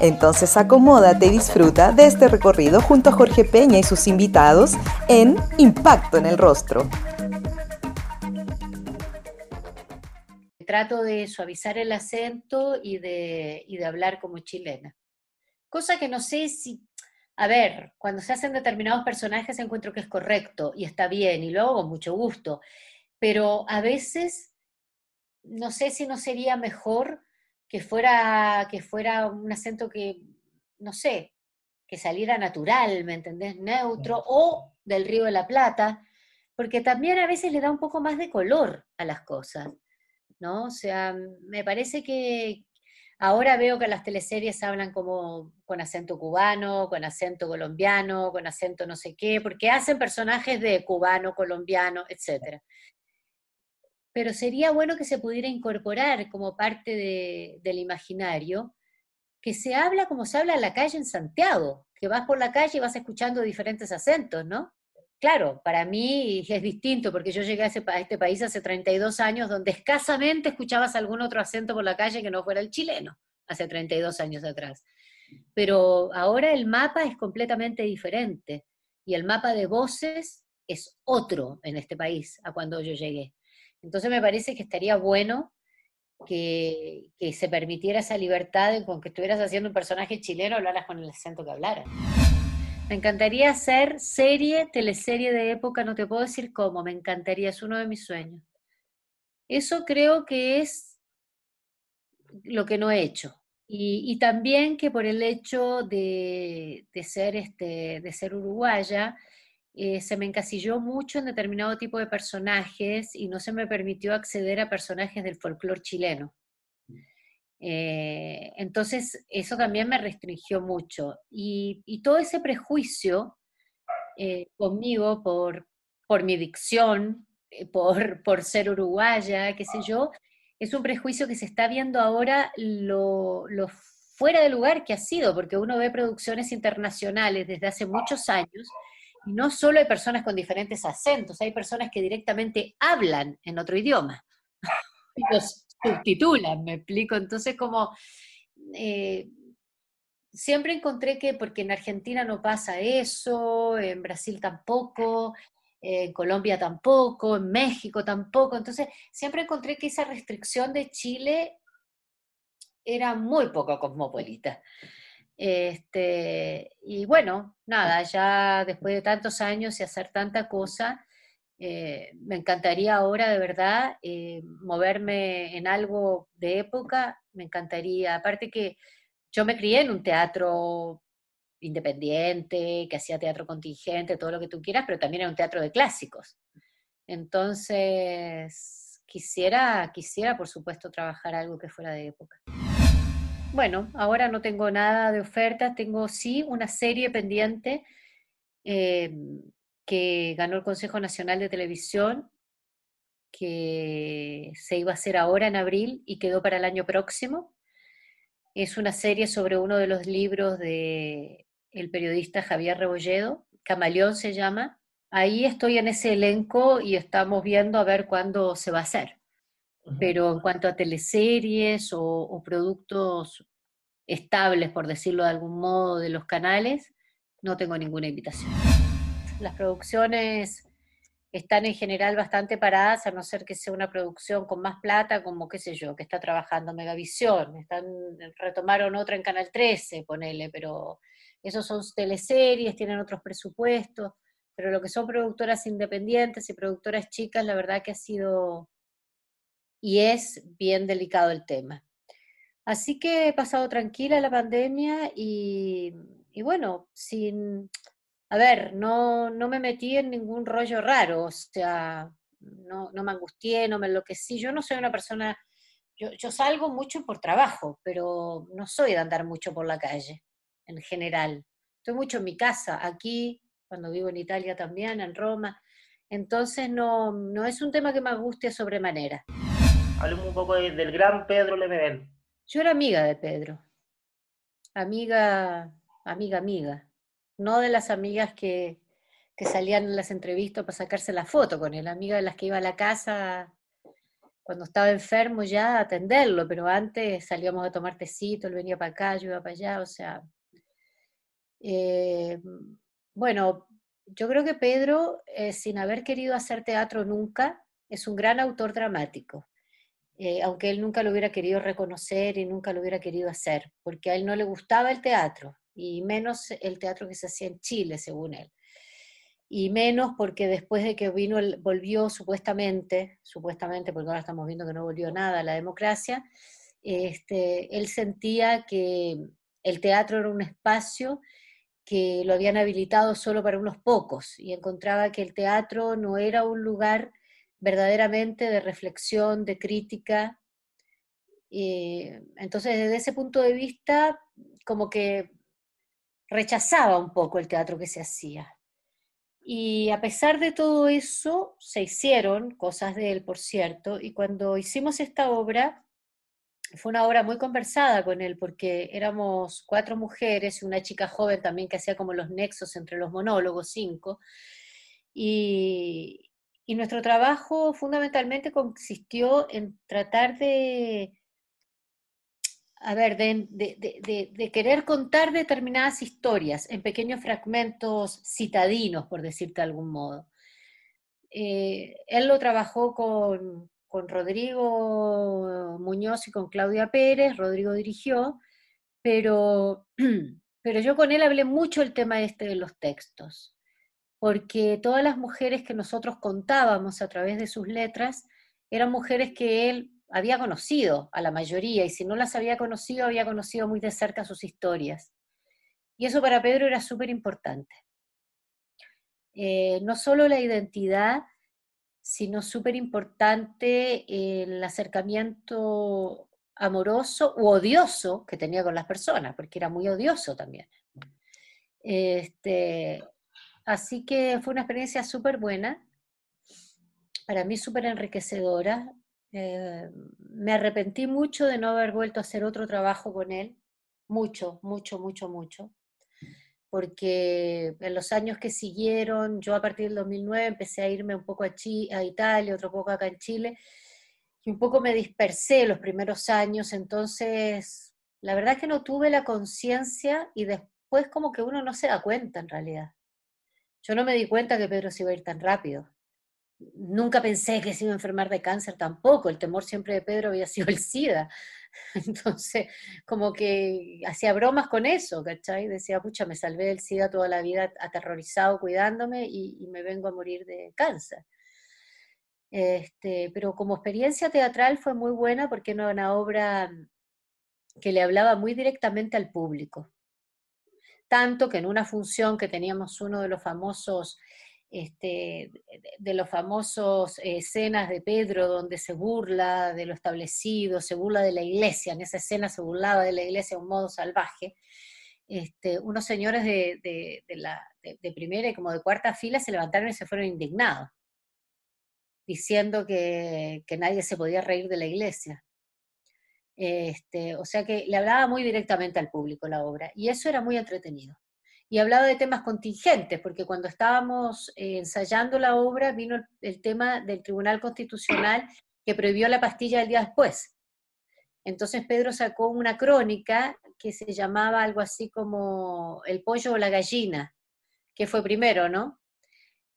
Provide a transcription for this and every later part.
Entonces acomódate y disfruta de este recorrido junto a Jorge Peña y sus invitados en Impacto en el Rostro. Trato de suavizar el acento y de, hablar como chilena. Cosa que no sé si, a ver, cuando se hacen determinados personajes encuentro que es correcto y está bien y lo hago con mucho gusto, pero a veces no sé si no sería mejor que fuera, que fuera un acento que, no sé, que saliera natural, ¿me entendés? Neutro, o del Río de la Plata, porque también a veces le da un poco más de color a las cosas, ¿no? O sea, me parece que ahora veo que las teleseries hablan como con acento cubano, con acento colombiano, con acento no sé qué, porque hacen personajes de cubano, colombiano, etcétera pero sería bueno que se pudiera incorporar como parte del imaginario, que se habla como se habla en la calle en Santiago, que vas por la calle y vas escuchando diferentes acentos, ¿no? Claro, para mí es distinto, porque yo llegué a, este país hace 32 años, donde escasamente escuchabas algún otro acento por la calle que no fuera el chileno, hace 32 años atrás. Pero ahora el mapa es completamente diferente, y el mapa de voces es otro en este país a cuando yo llegué. Entonces me parece que estaría bueno que, se permitiera esa libertad de con que estuvieras haciendo un personaje chileno, hablaras con el acento que hablaras. Me encantaría hacer serie, teleserie de época, no te puedo decir cómo, me encantaría, es uno de mis sueños. Eso creo que es lo que no he hecho. Y, también que por el hecho de, ser, este, de ser uruguaya, eh, se me encasilló mucho en determinado tipo de personajes y no se me permitió acceder a personajes del folclore chileno. Eh, entonces, eso también me restringió mucho. Y, todo ese prejuicio eh, conmigo por, por mi dicción, por, por ser uruguaya, qué sé yo, es un prejuicio que se está viendo ahora lo, lo fuera de lugar que ha sido, porque uno ve producciones internacionales desde hace muchos años no solo hay personas con diferentes acentos, hay personas que directamente hablan en otro idioma. y los subtitulan, me explico. Entonces, como eh, siempre encontré que, porque en Argentina no pasa eso, en Brasil tampoco, en Colombia tampoco, en México tampoco, entonces siempre encontré que esa restricción de Chile era muy poco cosmopolita. Este, y bueno, nada, ya después de tantos años y hacer tanta cosa, eh, me encantaría ahora de verdad eh, moverme en algo de época, me encantaría. Aparte que yo me crié en un teatro independiente, que hacía teatro contingente, todo lo que tú quieras, pero también era un teatro de clásicos. Entonces, quisiera, quisiera por supuesto trabajar algo que fuera de época. Bueno, ahora no tengo nada de ofertas, tengo sí una serie pendiente em, que ganó el Consejo Nacional de Televisión, que se iba a hacer ahora en abril y quedó para el año próximo. Es una serie sobre uno de los libros de el periodista Javier Rebolledo, Camaleón se llama. Ahí estoy en ese elenco y estamos viendo a ver cuándo se va a hacer. Pero en cuanto a teleseries o, productos estables, por decirlo de algún modo, de los canales, no tengo ninguna invitación. Las producciones están en general bastante paradas, a no ser que sea una producción con más plata, como qué sé yo, que está trabajando Megavisión, están, retomaron otra en Canal 13, ponele, pero esos son teleseries, tienen otros presupuestos, pero lo que son productoras independientes y productoras chicas, la verdad que ha sido y es bien delicado el tema. Así que he pasado tranquila la pandemia y, bueno, sin, a ver, no, no, me metí en ningún rollo raro, o sea, no, no me angustié, no me enloquecí. Yo no soy una persona, yo, yo, salgo mucho por trabajo, pero no soy de andar mucho por la calle, en general. Estoy mucho en mi casa, aquí, cuando vivo en Italia también, en Roma, Entonces no, no es un tema que me guste sobremanera. Hablemos un poco del gran Pedro Lemebel. Yo era amiga de Pedro, amiga, amiga, amiga, no de las amigas que, que salían en las entrevistas para sacarse la foto con él, amiga de las que iba a la casa cuando estaba enfermo ya a atenderlo, pero antes salíamos a tomar tecito, él venía para acá, yo iba para allá, o sea. Eh, bueno, yo creo que Pedro, eh, sin haber querido hacer teatro nunca, es un gran autor dramático, eh, aunque él nunca lo hubiera querido reconocer y nunca lo hubiera querido hacer, porque a él no le gustaba el teatro, y menos el teatro que se hacía en Chile, según él. Y menos porque después de que vino, volvió supuestamente, supuestamente, porque ahora estamos viendo que no volvió nada a la democracia, este, él sentía que el teatro era un espacio que lo habían habilitado solo para unos pocos y encontraba que el teatro no era un lugar verdaderamente de reflexión, de crítica. Eh, entonces, desde ese punto de vista, como que rechazaba un poco el teatro que se hacía. Y a pesar de todo eso, se hicieron cosas de él, por cierto, y cuando hicimos esta obra, fue una obra muy conversada con él, porque éramos cuatro mujeres y una chica joven también que hacía como los nexos entre los monólogos, cinco. Y, y nuestro trabajo fundamentalmente consistió en tratar de, a ver, de, querer contar determinadas historias en pequeños fragmentos citadinos, por decirte de algún modo. Eh, él lo trabajó con, con Rodrigo Muñoz y con Claudia Pérez, Rodrigo dirigió, pero, pero yo con él hablé mucho el tema este de los textos, porque todas las mujeres que nosotros contábamos a través de sus letras eran mujeres que él había conocido a la mayoría, y si no las había conocido, había conocido muy de cerca sus historias. Y eso para Pedro era súper importante. Eh, no solo la identidad, sino súper importante el acercamiento amoroso u odioso que tenía con las personas, porque era muy odioso también. Este, así que fue una experiencia súper buena, para mí súper enriquecedora. Eh, me arrepentí mucho de no haber vuelto a hacer otro trabajo con él, mucho, mucho, mucho, mucho porque en los años que siguieron, yo a partir del 2009 empecé a irme un poco a, Italia, otro poco acá en Chile, y un poco me dispersé los primeros años, entonces la verdad es que no tuve la conciencia y después como que uno no se da cuenta en realidad. Yo no me di cuenta que Pedro se iba a ir tan rápido. Nunca pensé que se iba a enfermar de cáncer tampoco, el temor siempre de Pedro había sido el SIDA. Entonces, como que hacía bromas con eso, ¿cachai? Decía, pucha, me salvé del SIDA toda la vida aterrorizado cuidándome y, me vengo a morir de cáncer. Este, pero como experiencia teatral fue muy buena porque era una obra que le hablaba muy directamente al público. Tanto que en una función que teníamos uno de los famosos este, de los famosos escenas de Pedro donde se burla de lo establecido, se burla de la iglesia, en esa escena se burlaba de la iglesia de un modo salvaje, este, unos señores de, la, de, primera y como de cuarta fila se levantaron y se fueron indignados, diciendo que, que nadie se podía reír de la iglesia. Este, o sea que le hablaba muy directamente al público la obra, y eso era muy entretenido y hablaba de temas contingentes, porque cuando estábamos eh, ensayando la obra vino el, tema del Tribunal Constitucional que prohibió la pastilla el día después. Entonces Pedro sacó una crónica que se llamaba algo así como El pollo o la gallina, que fue primero, ¿no?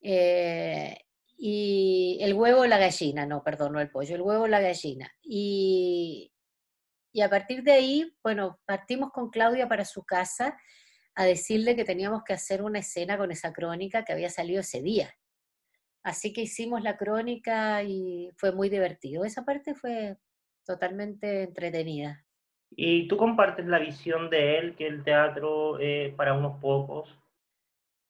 Eh, y el huevo o la gallina, no, perdón, no el pollo, el huevo o la gallina. Y, y a partir de ahí, bueno, partimos con Claudia para su casa a decirle que teníamos que hacer una escena con esa crónica que había salido ese día. Así que hicimos la crónica y fue muy divertido. Esa parte fue totalmente entretenida. ¿Y tú compartes la visión de él que el teatro es para unos pocos?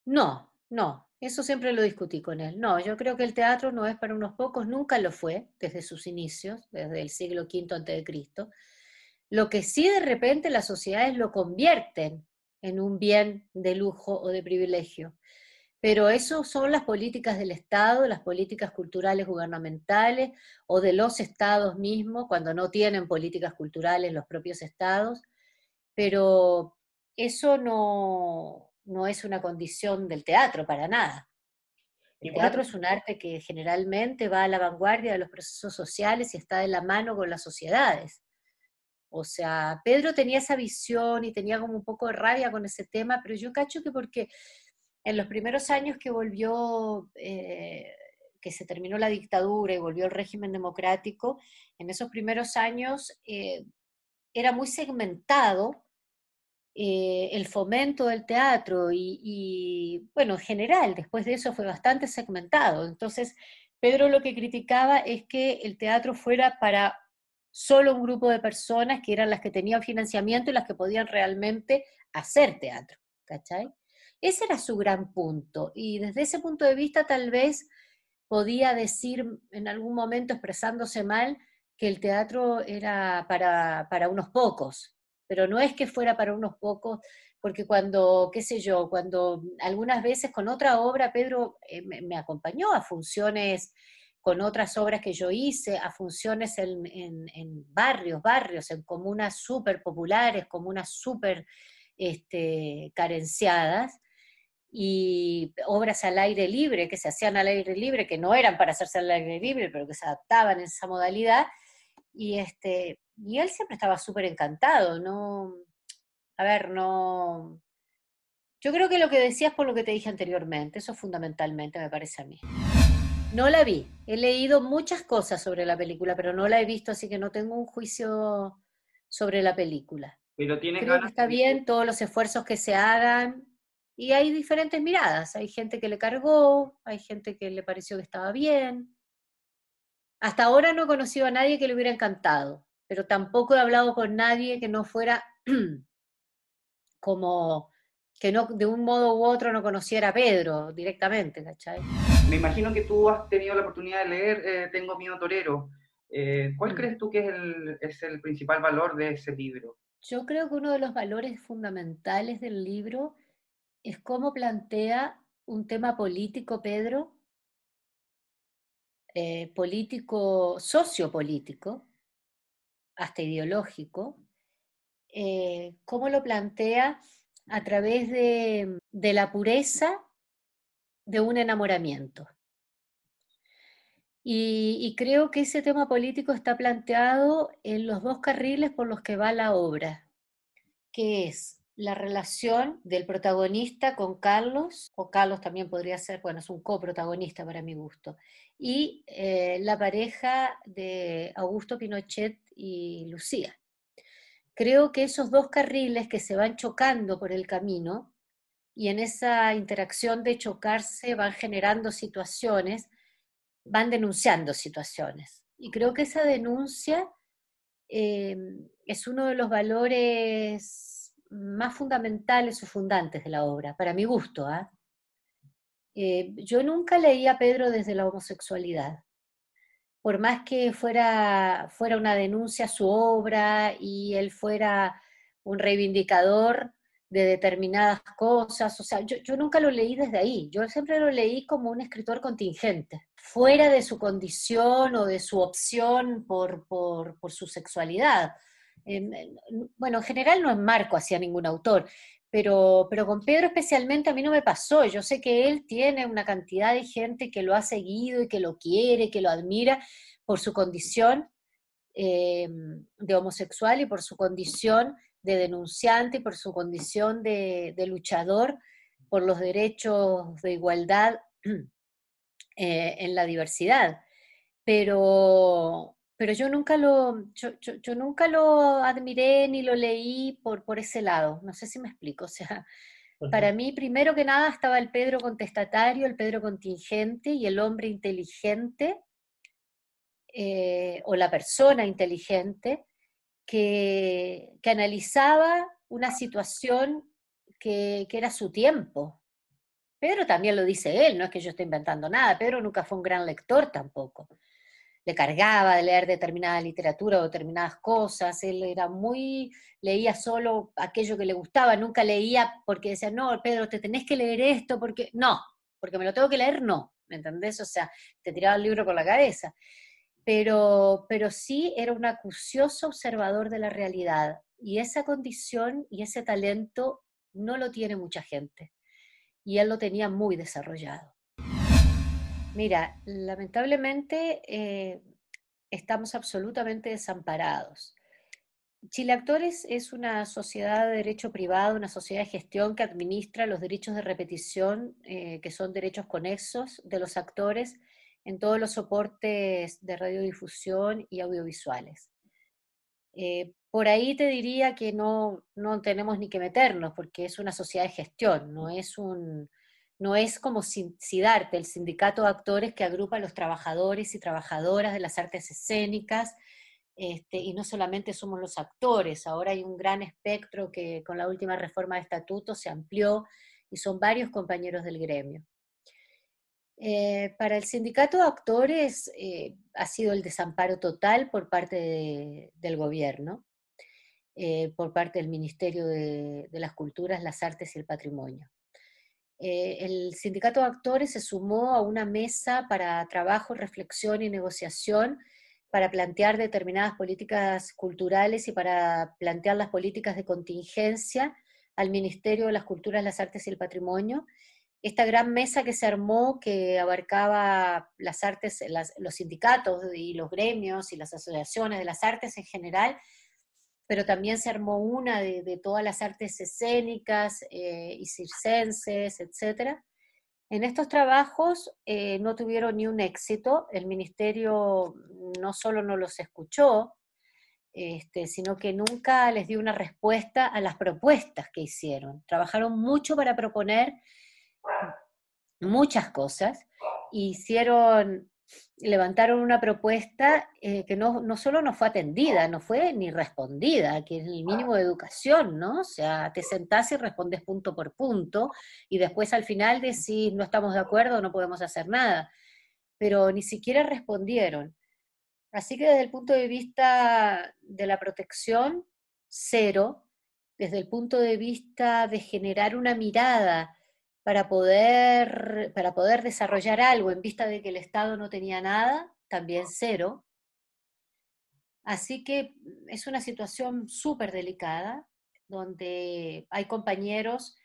No, no, eso siempre lo discutí con él. No, yo creo que el teatro no es para unos pocos, nunca lo fue desde sus inicios, desde el siglo V a.C. Lo que sí de repente las sociedades lo convierten en un bien de lujo o de privilegio. pero eso son las políticas del Estado, las políticas culturales gubernamentales o de los estados mismos, cuando no tienen políticas culturales los propios estados, pero eso no, no es una condición del teatro para nada. El teatro es un arte que generalmente va a la vanguardia de los procesos sociales y está de la mano con las sociedades. O sea, Pedro tenía esa visión y tenía como un poco de rabia con ese tema, pero yo cacho que porque en los primeros años que volvió, eh, que se terminó la dictadura y volvió el régimen democrático, en esos primeros años eh, era muy segmentado eh, el fomento del teatro y, bueno, en general, después de eso fue bastante segmentado. Entonces, Pedro lo que criticaba es que el teatro fuera para solo un grupo de personas que eran las que tenían financiamiento y las que podían realmente hacer teatro, ¿cachai? Ese era su gran punto. Y desde ese punto de vista tal vez podía decir en algún momento expresándose mal que el teatro era para, unos pocos, pero no es que fuera para unos pocos, porque cuando, qué sé yo, cuando algunas veces con otra obra Pedro eh, me, acompañó a funciones con otras obras que yo hice, a funciones en, barrios, barrios, en comunas súper populares, comunas súper este, carenciadas, y obras al aire libre, que se hacían al aire libre, que no eran para hacerse al aire libre, pero que se adaptaban en esa modalidad. Y, este, y él siempre estaba súper encantado, ¿no? A ver, no... Yo creo que lo que decías por lo que te dije anteriormente, eso fundamentalmente me parece a mí. No la vi, he leído muchas cosas sobre la película, pero no la he visto, así que no tengo un juicio sobre la película. Pero tiene Creo que está bien todos los esfuerzos que se hagan, y hay diferentes miradas, hay gente que le cargó, hay gente que le pareció que estaba bien. Hasta ahora no he conocido a nadie que le hubiera encantado, pero tampoco he hablado con nadie que no fuera como que no de un modo u otro no conociera a Pedro directamente, ¿cachai? Me imagino que tú has tenido la oportunidad de leer eh, Tengo miedo torero. Eh, ¿Cuál mm. crees tú que es el, es el principal valor de ese libro? Yo creo que uno de los valores fundamentales del libro es cómo plantea un tema político, Pedro, eh, político, sociopolítico, hasta ideológico, cómo lo plantea a través de, la pureza de un enamoramiento. Y, creo que ese tema político está planteado en los dos carriles por los que va la obra, que es la relación del protagonista con Carlos, o Carlos también podría ser, bueno, es un coprotagonista para mi gusto, y eh, la pareja de Augusto Pinochet y Lucía. Creo que esos dos carriles que se van chocando por el camino y en esa interacción de chocarse van generando situaciones, van denunciando situaciones. Y creo que esa denuncia eh, es uno de los valores más fundamentales o fundantes de la obra, para mi gusto. ¿ah? Eh, yo nunca leí a Pedro desde la homosexualidad. Por más que fuera, fuera una denuncia su obra y él fuera un reivindicador de determinadas cosas, o sea, yo, nunca lo leí desde ahí, yo siempre lo leí como un escritor contingente, fuera de su condición o de su opción por, por, su sexualidad bueno, en general no enmarco hacia ningún autor, pero, pero con Pedro especialmente a mí no me pasó. Yo sé que él tiene una cantidad de gente que lo ha seguido y que lo quiere, que lo admira por su condición eh, de homosexual y por su condición de denunciante y por su condición de, luchador por los derechos de igualdad eh, en la diversidad. Pero, pero yo nunca lo, yo, nunca lo admiré ni lo leí por, por ese lado. No sé si me explico. O sea, para mí, primero que nada, estaba el Pedro contestatario, el Pedro contingente y el hombre inteligente, eh, o la persona inteligente, que, analizaba una situación que, que, era su tiempo. Pedro también lo dice él, no es que yo esté inventando nada, Pedro nunca fue un gran lector tampoco le cargaba de leer determinada literatura o determinadas cosas, él era muy, leía solo aquello que le gustaba, nunca leía porque decía, no, Pedro, te tenés que leer esto, porque no, porque me lo tengo que leer, no, ¿me entendés? O sea, te tiraba el libro por la cabeza. Pero, pero sí era un acucioso observador de la realidad, y esa condición y ese talento no lo tiene mucha gente, y él lo tenía muy desarrollado. Mira, lamentablemente eh, estamos absolutamente desamparados. Chile Actores es una sociedad de derecho privado, una sociedad de gestión que administra los derechos de repetición, eh, que son derechos conexos de los actores en todos los soportes de radiodifusión y audiovisuales. Eh, por ahí te diría que no, no tenemos ni que meternos, porque es una sociedad de gestión, no es, un, no es como SIDARTE, el sindicato de actores que agrupa a los trabajadores y trabajadoras de las artes escénicas, este, y no solamente somos los actores, ahora hay un gran espectro que con la última reforma de estatuto se amplió y son varios compañeros del gremio. Eh, para el sindicato de actores eh, ha sido el desamparo total por parte del gobierno, eh, por parte del Ministerio de, de, las Culturas, las Artes y el Patrimonio. el sindicato de actores se sumó a una mesa para trabajo, reflexión y negociación para plantear determinadas políticas culturales y para plantear las políticas de contingencia al Ministerio de las Culturas, las Artes y el Patrimonio. Esta gran mesa que se armó, que abarcaba las artes, los sindicatos y los gremios y las asociaciones de las artes en general, pero también se armó una de, todas las artes escénicas eh, y circenses, etcétera, en estos trabajos eh, no tuvieron ni un éxito, el ministerio no solo no los escuchó, este, sino que nunca les dio una respuesta a las propuestas que hicieron. Trabajaron mucho para proponer muchas cosas, hicieron levantaron una propuesta eh, que no, no, solo no fue atendida, no fue ni respondida, que es el mínimo de educación, ¿no? O sea, te sentás y respondes punto por punto, y después al final decís, no estamos de acuerdo, no podemos hacer nada. Pero ni siquiera respondieron. Así que desde el punto de vista de la protección, cero. Desde el punto de vista de generar una mirada para poder, para poder desarrollar algo en vista de que el Estado no tenía nada, también cero. Así que es una situación súper delicada, donde hay compañeros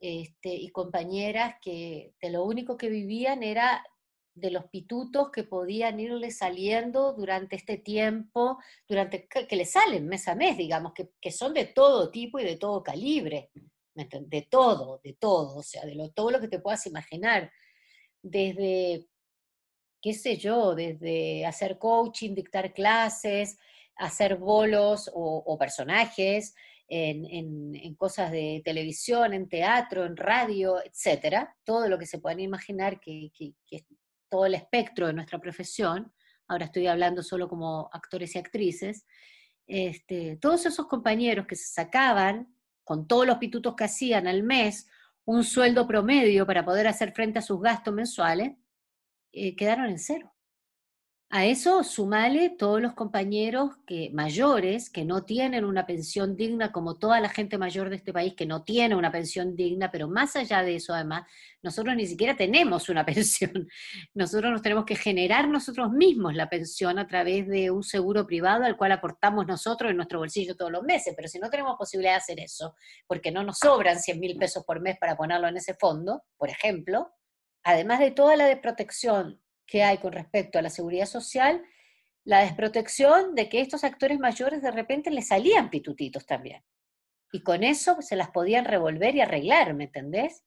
este, y compañeras que de lo único que vivían era de los pitutos que podían irle saliendo durante este tiempo, durante que, que le salen mes a mes, digamos, que, que son de todo tipo y de todo calibre de todo, de todo, o sea, de todo lo que te puedas imaginar, desde, qué sé yo, desde hacer coaching, dictar clases, hacer bolos o, personajes en, cosas de televisión, en teatro, en radio, etcétera, todo lo que se puedan imaginar que, es todo el espectro de nuestra profesión, ahora estoy hablando solo como actores y actrices, este, todos esos compañeros que se sacaban con todos los pitutos que hacían al mes, un sueldo promedio para poder hacer frente a sus gastos mensuales, eh, quedaron en cero. A eso sumale todos los compañeros que, mayores que no tienen una pensión digna, como toda la gente mayor de este país que no tiene una pensión digna, pero más allá de eso, además, nosotros ni siquiera tenemos una pensión. Nosotros nos tenemos que generar nosotros mismos la pensión a través de un seguro privado al cual aportamos nosotros en nuestro bolsillo todos los meses. Pero si no tenemos posibilidad de hacer eso, porque no nos sobran 100 mil pesos por mes para ponerlo en ese fondo, por ejemplo, además de toda la desprotección que hay con respecto a la seguridad social, la desprotección de que estos actores mayores de repente les salían pitutitos también. Y con eso se las podían revolver y arreglar, ¿me entendés?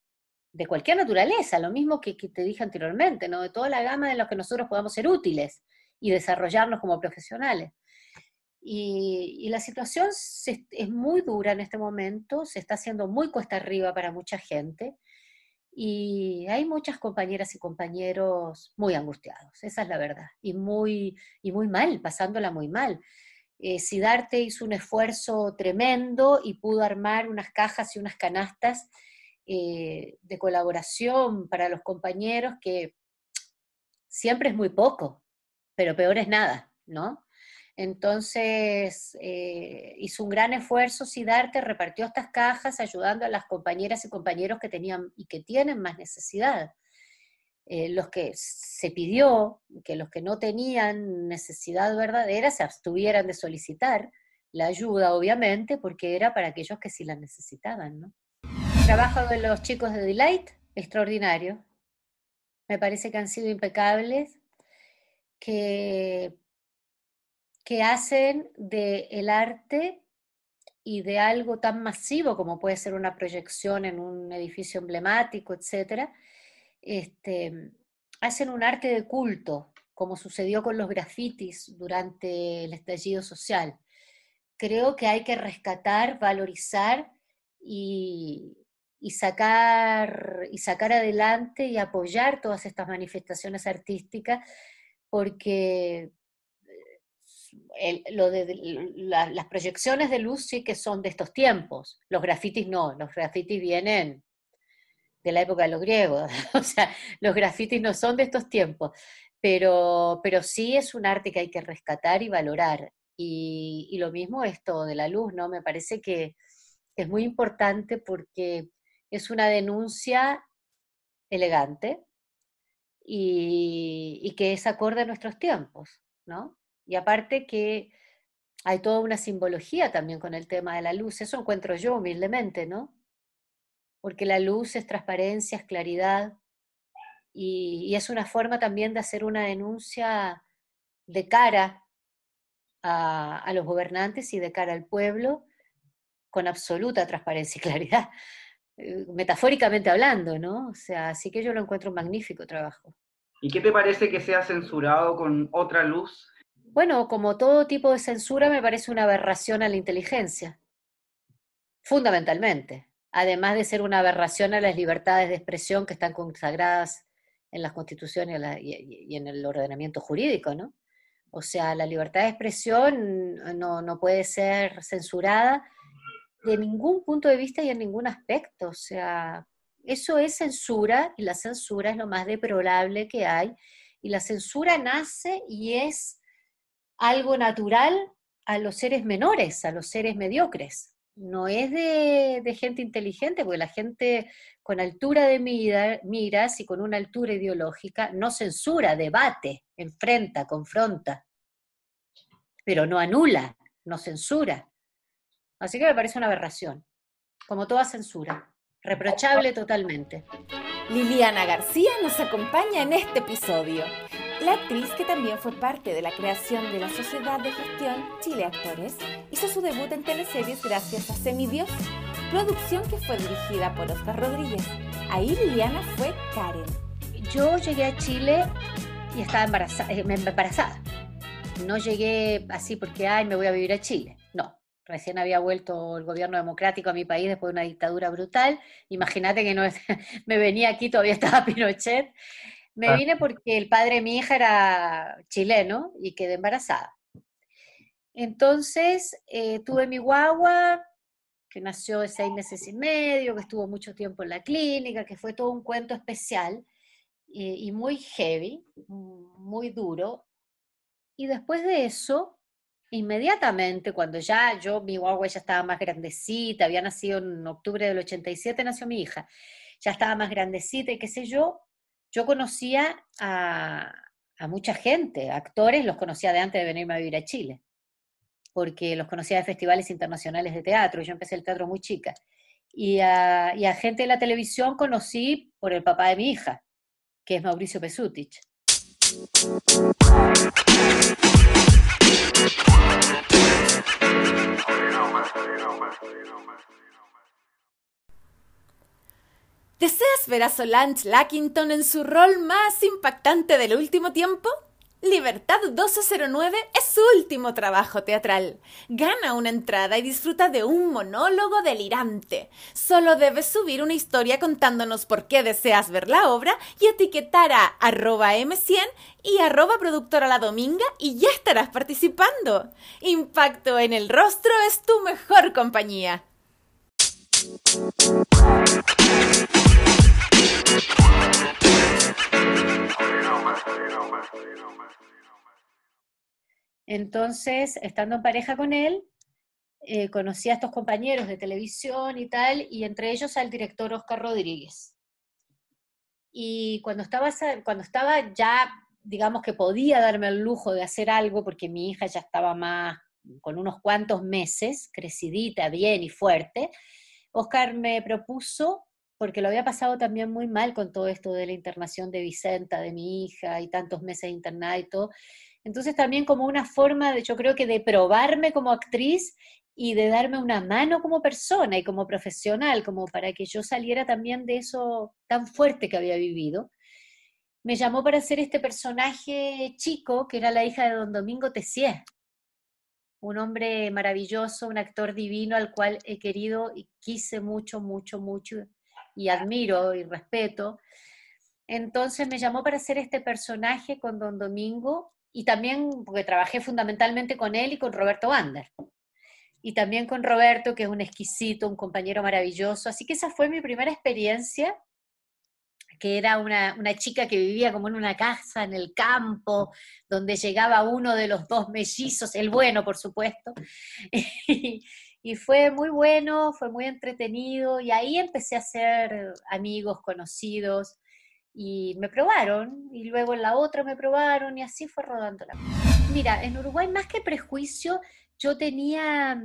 De cualquier naturaleza, lo mismo que, te dije anteriormente, ¿no? De toda la gama de los que nosotros podamos ser útiles y desarrollarnos como profesionales. Y, y la situación es muy dura en este momento, se está haciendo muy cuesta arriba para mucha gente. Y hay muchas compañeras y compañeros muy angustiados, esa es la verdad, y muy, y muy mal, pasándola muy mal. Eh, Sidarte hizo un esfuerzo tremendo y pudo armar unas cajas y unas canastas eh, de colaboración para los compañeros que siempre es muy poco, pero peor es nada, ¿no? Entonces eh, hizo un gran esfuerzo Sidarte, repartió estas cajas ayudando a las compañeras y compañeros que tenían y que tienen más necesidad. eh, los que se pidió que los que no tenían necesidad verdadera se abstuvieran de solicitar la ayuda, obviamente, porque era para aquellos que sí la necesitaban. El trabajo de los chicos de Delight, extraordinario. Me parece que han sido impecables, que, que hacen del el arte y de algo tan masivo como puede ser una proyección en un edificio emblemático, etcétera, este, hacen un arte de culto, como sucedió con los grafitis durante el estallido social. Creo que hay que rescatar, valorizar y, sacar, y sacar adelante y apoyar todas estas manifestaciones artísticas, porque las proyecciones de luz sí que son de estos tiempos, los grafitis no, los grafitis vienen de la época de los griegos, o sea, los grafitis no son de estos tiempos, pero, pero sí es un arte que hay que rescatar y valorar. Y, lo mismo esto de la luz, ¿no? Me parece que es muy importante porque es una denuncia elegante y que es acorde a nuestros tiempos, ¿no? Y aparte que hay toda una simbología también con el tema de la luz, eso encuentro yo humildemente, ¿no? Porque la luz es transparencia, es claridad, y, es una forma también de hacer una denuncia de cara a, a, los gobernantes y de cara al pueblo con absoluta transparencia y claridad, eh, metafóricamente hablando, ¿no? O sea, así que yo lo encuentro un magnífico trabajo. ¿Y qué te parece que sea censurado con otra luz bueno, como todo tipo de censura, me parece una aberración a la inteligencia, fundamentalmente, además de ser una aberración a las libertades de expresión que están consagradas en las constituciones y, en el ordenamiento jurídico, ¿no? O sea, la libertad de expresión no, no puede ser censurada de ningún punto de vista y en ningún aspecto. O sea, eso es censura y la censura es lo más deplorable que hay. Y la censura nace y es algo natural a los seres menores, a los seres mediocres. No es de, gente inteligente, porque la gente con altura de miras y con una altura ideológica no censura, debate, enfrenta, confronta, pero no anula, no censura. Así que me parece una aberración, como toda censura, reprochable totalmente. Liliana García nos acompaña en este episodio. La actriz, que también fue parte de la creación de la Sociedad de Gestión Chile Actores, hizo su debut en teleseries gracias a Semidios, producción que fue dirigida por Oscar Rodríguez. Ahí Liliana fue Karen. Yo llegué a Chile y estaba embarazada, eh, embarazada. No llegué así porque, ay, me voy a vivir a Chile. No, recién había vuelto el gobierno democrático a mi país después de una dictadura brutal. Imagínate que no me venía aquí, todavía estaba Pinochet. Me ah. vine porque el padre de mi hija era chileno y quedé embarazada. Entonces eh, tuve mi guagua, que nació de seis meses y medio, que estuvo mucho tiempo en la clínica, que fue todo un cuento especial y, y muy heavy, muy duro. Y después de eso, inmediatamente, cuando ya yo, mi guagua ya estaba más grandecita, había nacido en octubre del 87, nació mi hija, ya estaba más grandecita y qué sé yo, yo conocía a, mucha gente, actores, los conocía de antes de venirme a vivir a Chile, porque los conocía de festivales internacionales de teatro, yo empecé el teatro muy chica. Y a, y a gente de la televisión conocí por el papá de mi hija, que es Mauricio Pesutich. ¿Deseas ver a Solange Lackington en su rol más impactante del último tiempo? Libertad 1209 es su último trabajo teatral. Gana una entrada y disfruta de un monólogo delirante. Solo debes subir una historia contándonos por qué deseas ver la obra y etiquetar a arroba m100 y arroba productora la dominga y ya estarás participando. Impacto en el rostro es tu mejor compañía. Entonces, estando en pareja con él, eh, conocí a estos compañeros de televisión y tal, y entre ellos al director Oscar Rodríguez. y cuando estaba, cuando estaba ya, digamos que podía darme el lujo de hacer algo, porque mi hija ya estaba más, con unos cuantos meses, crecidita, bien y fuerte, Oscar me propuso, porque lo había pasado también muy mal con todo esto de la internación de Vicenta, de mi hija, y tantos meses internada y todo, entonces también como una forma de, yo creo que de probarme como actriz y de darme una mano como persona y como profesional, como para que yo saliera también de eso tan fuerte que había vivido. Me llamó para hacer este personaje chico, que era la hija de don Domingo Tessier, un hombre maravilloso, un actor divino al cual he querido y quise mucho, mucho, mucho y admiro y respeto. Entonces me llamó para hacer este personaje con don Domingo y también porque trabajé fundamentalmente con él y con Roberto Wander y también con Roberto, que es un exquisito, un compañero maravilloso. Así que esa fue mi primera experiencia, que era una, chica que vivía como en una casa en el campo, donde llegaba uno de los dos mellizos, el bueno, por supuesto. y, fue muy bueno, fue muy entretenido, y ahí empecé a hacer amigos, conocidos, y me probaron, y luego en la otra me probaron, y así fue rodando la Mira, en Uruguay más que prejuicio, yo tenía,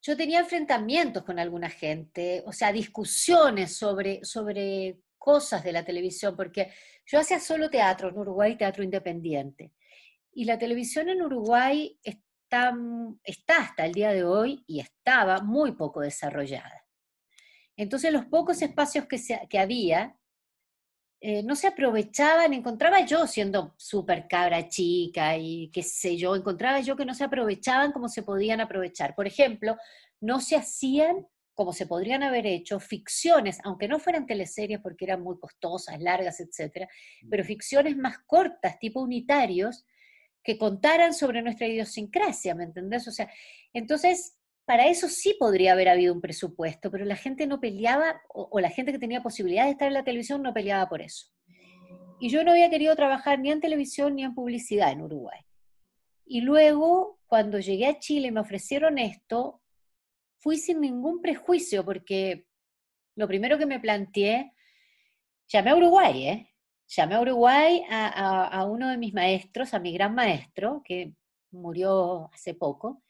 yo tenía enfrentamientos con alguna gente, o sea, discusiones sobre, sobre cosas de la televisión, porque yo hacía solo teatro en Uruguay, teatro independiente. Y la televisión en Uruguay está, está hasta el día de hoy y estaba muy poco desarrollada. Entonces los pocos espacios que, se, que había eh, no se aprovechaban, encontraba yo siendo súper cabra chica y qué sé yo, encontraba yo que no se aprovechaban como se podían aprovechar. Por ejemplo, no se hacían como se podrían haber hecho ficciones, aunque no fueran teleseries porque eran muy costosas, largas, etcétera, pero ficciones más cortas, tipo unitarios, que contaran sobre nuestra idiosincrasia, ¿me entendés? O sea, entonces para eso sí podría haber habido un presupuesto, pero la gente no peleaba, o, la gente que tenía posibilidad de estar en la televisión no peleaba por eso. Y yo no había querido trabajar ni en televisión ni en publicidad en Uruguay. Y luego, cuando llegué a Chile y me ofrecieron esto, fui sin ningún prejuicio, porque lo primero que me planteé, llamé a Uruguay, ¿eh? Llamé a Uruguay a, uno de mis maestros, a mi gran maestro, que murió hace poco,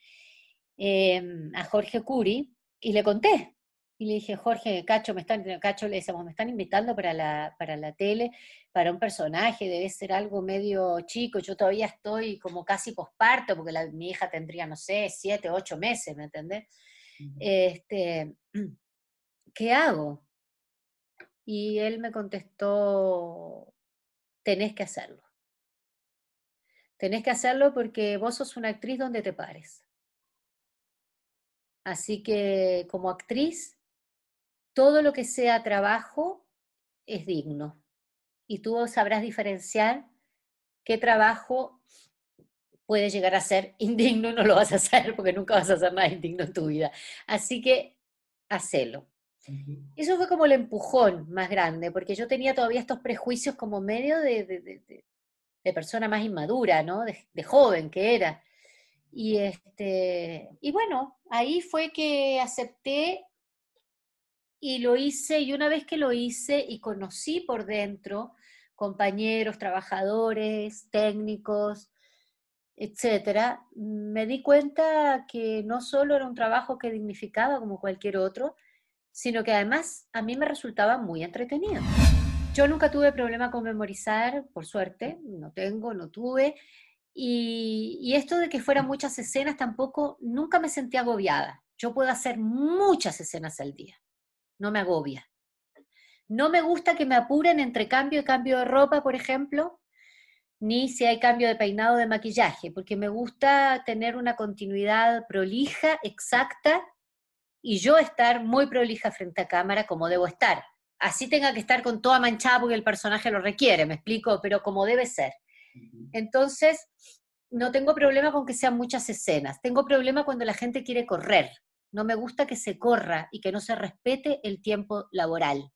Em, a Jorge Curi y le conté. Y le dije, Jorge, Cacho, me están, Cacho le decíamos, me están invitando para la, para la tele, para un personaje, debe ser algo medio chico, yo todavía estoy como casi posparto, porque mi hija tendría, no sé, siete, ocho meses, ¿me entendés? Este, ¿Qué hago? Y él me contestó, tenés que hacerlo. Tenés que hacerlo porque vos sos una actriz donde te pares. Así que como actriz, todo lo que sea trabajo es digno. Y tú sabrás diferenciar qué trabajo puede llegar a ser indigno y no lo vas a hacer porque nunca vas a hacer nada indigno en tu vida. Así que hacelo. Eso fue como el empujón más grande, porque yo tenía todavía estos prejuicios como medio de, persona más inmadura, ¿no? de joven que era. Y, este, y bueno, ahí fue que acepté y lo hice, y una vez que lo hice y conocí por dentro compañeros, trabajadores, técnicos, etcétera, me di cuenta que no solo era un trabajo que dignificaba como cualquier otro, sino que además a mí me resultaba muy entretenido. Yo nunca tuve problema con memorizar, por suerte, no tengo, no tuve, y, esto de que fueran muchas escenas tampoco, nunca me sentí agobiada. Yo puedo hacer muchas escenas al día, no me agobia. No me gusta que me apuren entre cambio y cambio de ropa, por ejemplo, ni si hay cambio de peinado o de maquillaje, porque me gusta tener una continuidad prolija, exacta, y yo estar muy prolija frente a cámara como debo estar. Así tenga que estar con toda manchada porque el personaje lo requiere, me explico, pero como debe ser. Entonces, no tengo problema con que sean muchas escenas, tengo problema cuando la gente quiere correr. No me gusta que se corra y que no se respete el tiempo laboral,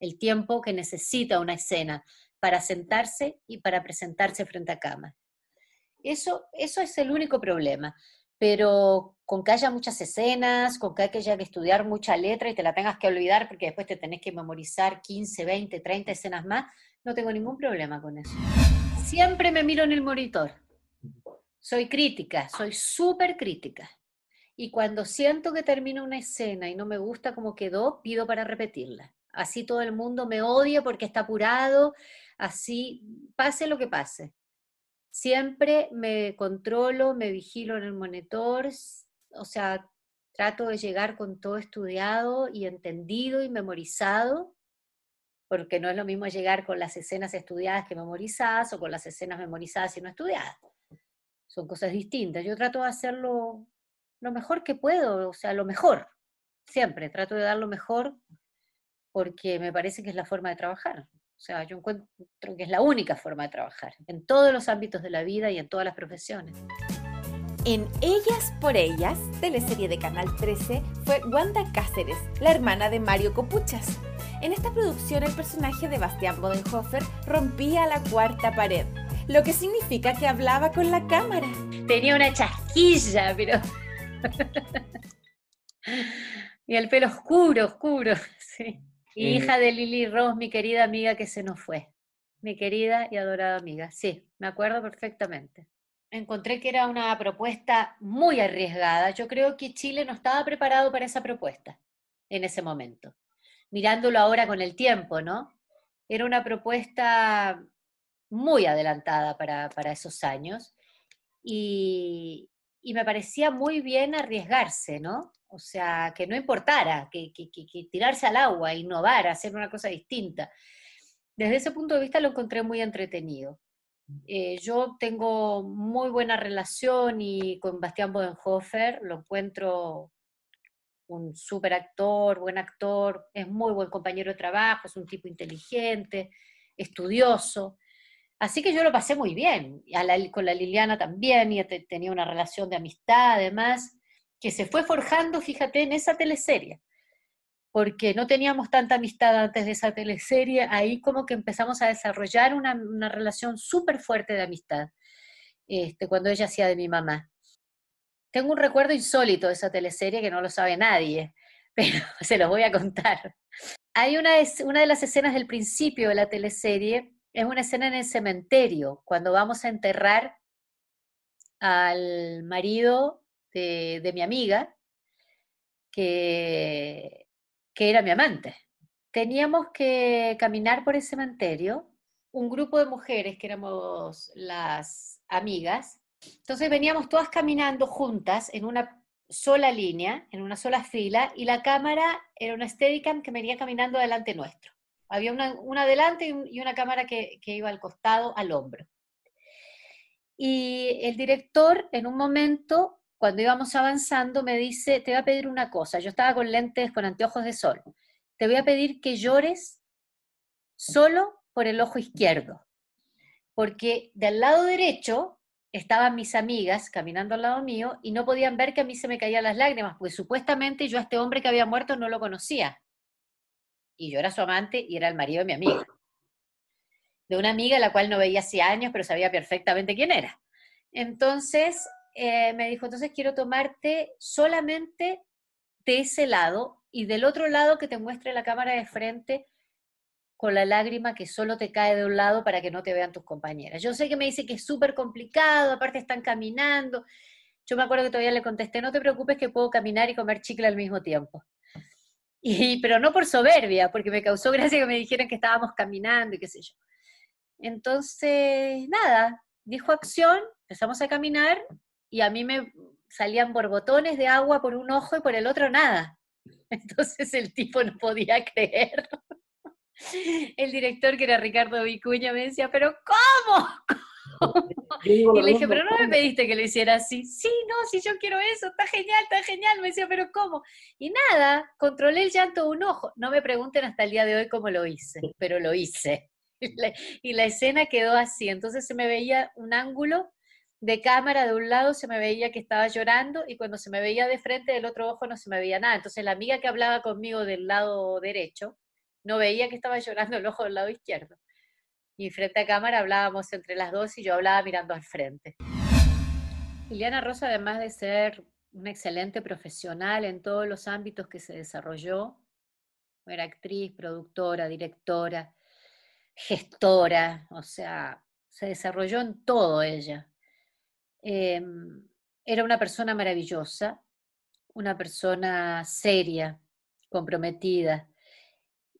el tiempo que necesita una escena para sentarse y para presentarse frente a cámara. Eso, eso es el único problema. pero con que haya muchas escenas, con que haya que estudiar mucha letra y te la tengas que olvidar porque después te tenés que memorizar 15, 20, 30 escenas más, no tengo ningún problema con eso. Siempre me miro en el monitor. Soy crítica, soy súper crítica. Y cuando siento que termina una escena y no me gusta como quedó, pido para repetirla. Así todo el mundo me odia porque está apurado, así pase lo que pase. Siempre me controlo, me vigilo en el monitor, o sea, trato de llegar con todo estudiado y entendido y memorizado, porque no es lo mismo llegar con las escenas estudiadas que memorizadas o con las escenas memorizadas y no estudiadas. Son cosas distintas. Yo trato de hacerlo lo mejor que puedo, o sea, lo mejor. Siempre trato de dar lo mejor porque me parece que es la forma de trabajar. O sea, yo encuentro que es la única forma de trabajar, en todos los ámbitos de la vida y en todas las profesiones. En Ellas por Ellas, teleserie de Canal 13, fue Wanda Cáceres, la hermana de Mario Copuchas. En esta producción el personaje de Bastián Bodenhofer rompía la cuarta pared, lo que significa que hablaba con la cámara. Tenía una chasquilla, pero... y el pelo oscuro, oscuro, sí. Eh, Hija de Lily Rose, mi querida amiga que se nos fue. Mi querida y adorada amiga. Sí, me acuerdo perfectamente. Encontré que era una propuesta muy arriesgada. Yo creo que Chile no estaba preparado para esa propuesta en ese momento. Mirándolo ahora con el tiempo, ¿no? Era una propuesta muy adelantada para, para esos años y, y me parecía muy bien arriesgarse, ¿no? O sea, que no importara, que, tirarse al agua, innovar, hacer una cosa distinta. Desde ese punto de vista lo encontré muy entretenido. Eh, yo tengo muy buena relación y con Bastián Bodenhofer lo encuentro un súper actor, buen actor, es muy buen compañero de trabajo, es un tipo inteligente, estudioso. Así que yo lo pasé muy bien. Con la Liliana también, y te- tenía una relación de amistad, además, que se fue forjando, fíjate, en esa teleserie. Porque no teníamos tanta amistad antes de esa teleserie, ahí como que empezamos a desarrollar una, relación súper fuerte de amistad, este, cuando ella hacía de mi mamá. Tengo un recuerdo insólito de esa teleserie que no lo sabe nadie, pero se los voy a contar. Hay una, una de las escenas del principio de la teleserie, es una escena en el cementerio, cuando vamos a enterrar al marido de, mi amiga, que, que era mi amante. Teníamos que caminar por el cementerio, un grupo de mujeres que éramos las amigas, entonces veníamos todas caminando juntas en una sola línea, en una sola fila, y la cámara era una Steadicam que venía caminando delante nuestro. Había una, una un- y una cámara que, que iba al costado, al hombro. Y el director, en un momento, cuando íbamos avanzando, me dice, te voy a pedir una cosa. Yo estaba con lentes, con anteojos de sol. Te voy a pedir que llores solo por el ojo izquierdo. Porque del lado derecho estaban mis amigas caminando al lado mío y no podían ver que a mí se me caían las lágrimas, porque supuestamente yo a este hombre que había muerto no lo conocía. Y yo era su amante y era el marido de mi amiga. De una amiga a la cual no veía hace años, pero sabía perfectamente quién era. Entonces eh, me dijo, entonces quiero tomarte solamente de ese lado y del otro lado que te muestre la cámara de frente con la lágrima que solo te cae de un lado para que no te vean tus compañeras. Yo sé que me dice que es súper complicado, aparte están caminando. Yo me acuerdo que todavía le contesté, no te preocupes que puedo caminar y comer chicle al mismo tiempo. Y, pero no por soberbia, porque me causó gracia que me dijeran que estábamos caminando y qué sé yo. Entonces, nada, dijo acción, empezamos a caminar y a mí me salían borbotones de agua por un ojo y por el otro nada. Entonces el tipo no podía creer. El director, que era Ricardo Vicuña, me decía, pero ¿cómo? Y le dije, pero no me pediste que lo hiciera así. Sí, no, si yo quiero eso, está genial, está genial. Me decía, pero ¿cómo? Y nada, controlé el llanto de un ojo. No me pregunten hasta el día de hoy cómo lo hice, pero lo hice. Y la escena quedó así. Entonces se me veía un ángulo de cámara de un lado, se me veía que estaba llorando y cuando se me veía de frente del otro ojo no se me veía nada. Entonces la amiga que hablaba conmigo del lado derecho no veía que estaba llorando el ojo del lado izquierdo. Y frente a cámara hablábamos entre las dos y yo hablaba mirando al frente. Liliana Rosa, además de ser una excelente profesional en todos los ámbitos que se desarrolló, era actriz, productora, directora, gestora, o sea, se desarrolló en todo ella. Em, era una persona maravillosa, una persona seria, comprometida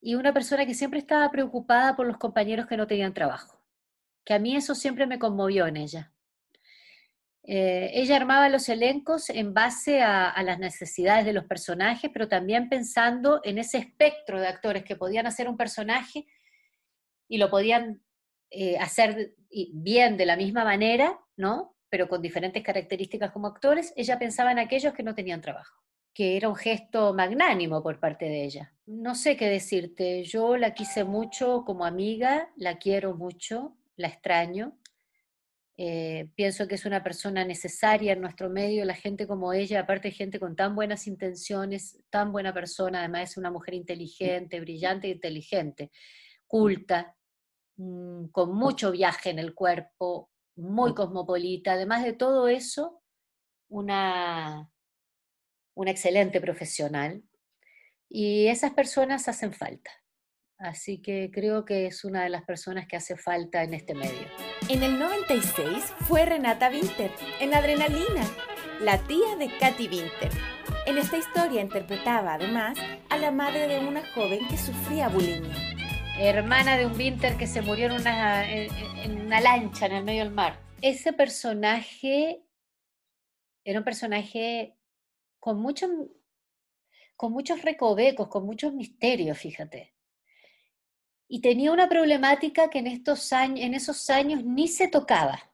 y una persona que siempre estaba preocupada por los compañeros que no tenían trabajo, que a mí eso siempre me conmovió en ella. Eh, ella armaba los elencos en base a, las necesidades de los personajes, pero también pensando en ese espectro de actores que podían hacer un personaje y lo podían eh, hacer bien de la misma manera, ¿no? Pero con diferentes características como actores, ella pensaba en aquellos que no tenían trabajo, que era un gesto magnánimo por parte de ella. No sé qué decirte, yo la quise mucho como amiga, la quiero mucho, la extraño, eh, pienso que es una persona necesaria en nuestro medio, la gente como ella, aparte de gente con tan buenas intenciones, tan buena persona, además es una mujer inteligente, brillante e inteligente, culta, mm, con mucho viaje en el cuerpo, muy cosmopolita, además de todo eso, una, una excelente profesional. Y esas personas hacen falta. Así que creo que es una de las personas que hace falta en este medio. En el 96 fue Renata Winter, en Adrenalina, la tía de Katy Winter. En esta historia interpretaba además a la madre de una joven que sufría bulimia. Hermana de un Winter que se murió en una, en una lancha en el medio del mar. Ese personaje era un personaje con, mucho, con muchos recovecos, con muchos misterios, fíjate y tenía una problemática que en, estos años, en esos años ni se tocaba.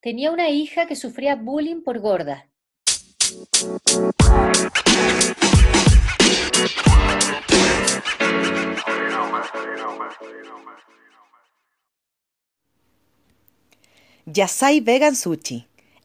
Tenía una hija que sufría bullying por gorda. Yasai Vegan Sushi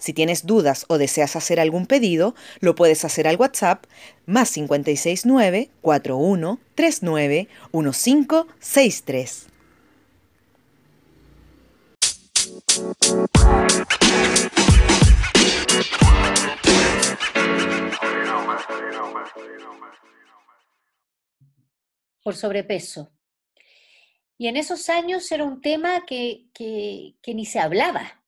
Si tienes dudas o deseas hacer algún pedido, lo puedes hacer al WhatsApp más 569 4139 1563. por sobrepeso. Y en esos años era un tema que, ni se hablaba,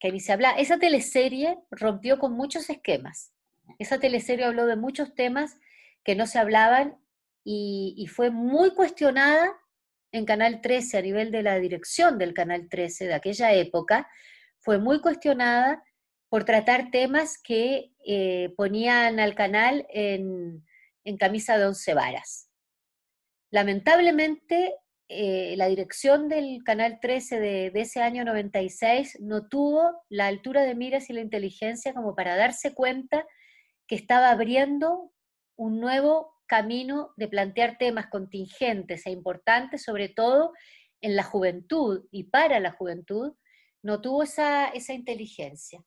que ni se hablaba. Esa teleserie rompió con muchos esquemas. Esa teleserie habló de muchos temas que no se hablaban y, fue muy cuestionada en Canal 13 a nivel de la dirección del Canal 13 de aquella época. Fue muy cuestionada por tratar temas que eh, ponían al canal en, camisa de once varas. Lamentablemente, eh, la dirección del Canal 13 de, ese año 96 no tuvo la altura de miras y la inteligencia como para darse cuenta que estaba abriendo un nuevo camino de plantear temas contingentes e importantes, sobre todo en la juventud y para la juventud, no tuvo esa, esa inteligencia.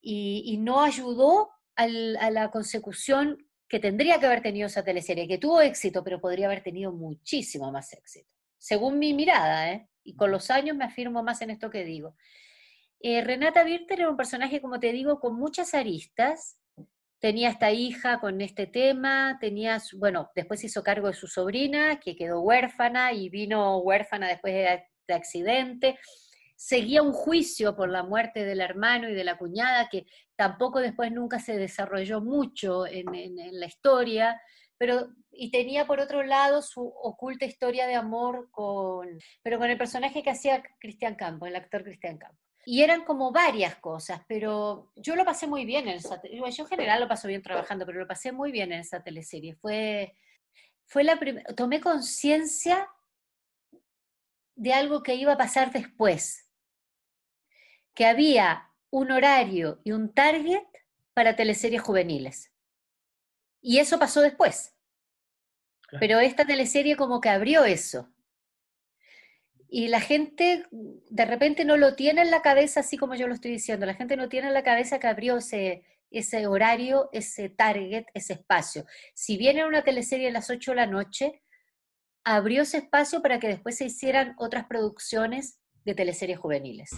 Y, no ayudó a la consecución que tendría que haber tenido esa teleserie, que tuvo éxito, pero podría haber tenido muchísimo más éxito, según mi mirada, ¿eh? y con los años me afirmo más en esto que digo. Eh, Renata Birter era un personaje, como te digo, con muchas aristas, tenía esta hija con este tema, tenía, bueno, después hizo cargo de su sobrina, que quedó huérfana y vino huérfana después de, de accidente, seguía un juicio por la muerte del hermano y de la cuñada, que tampoco después nunca se desarrolló mucho en, la historia, pero y tenía por otro lado su oculta historia de amor con, pero con el personaje que hacía Cristian Campo, el actor Cristian Campo. Y eran como varias cosas, pero yo lo pasé muy bien en esa, yo en general lo paso bien trabajando, pero lo pasé muy bien en esa teleserie. Fue, fue la tomé conciencia de algo que iba a pasar después, que había un horario y un target para teleseries juveniles. Y eso pasó después. Pero esta teleserie como que abrió eso. Y la gente de repente no lo tiene en la cabeza, así como yo lo estoy diciendo. La gente no tiene en la cabeza que abrió ese, ese horario, ese target, ese espacio. Si viene una teleserie a las 8 de la noche, abrió ese espacio para que después se hicieran otras producciones de teleseries juveniles.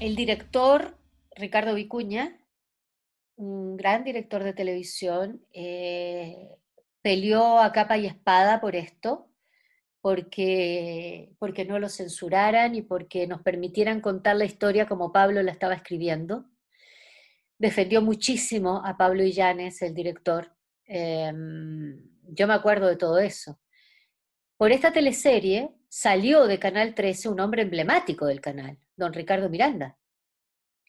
El director, Ricardo Vicuña, un gran director de televisión, eh, peleó a capa y espada por esto, porque, porque no lo censuraran y porque nos permitieran contar la historia como Pablo la estaba escribiendo. Defendió muchísimo a Pablo Illanes, el director. Em, yo me acuerdo de todo eso. Por esta teleserie salió de Canal 13 un hombre emblemático del canal, don Ricardo Miranda,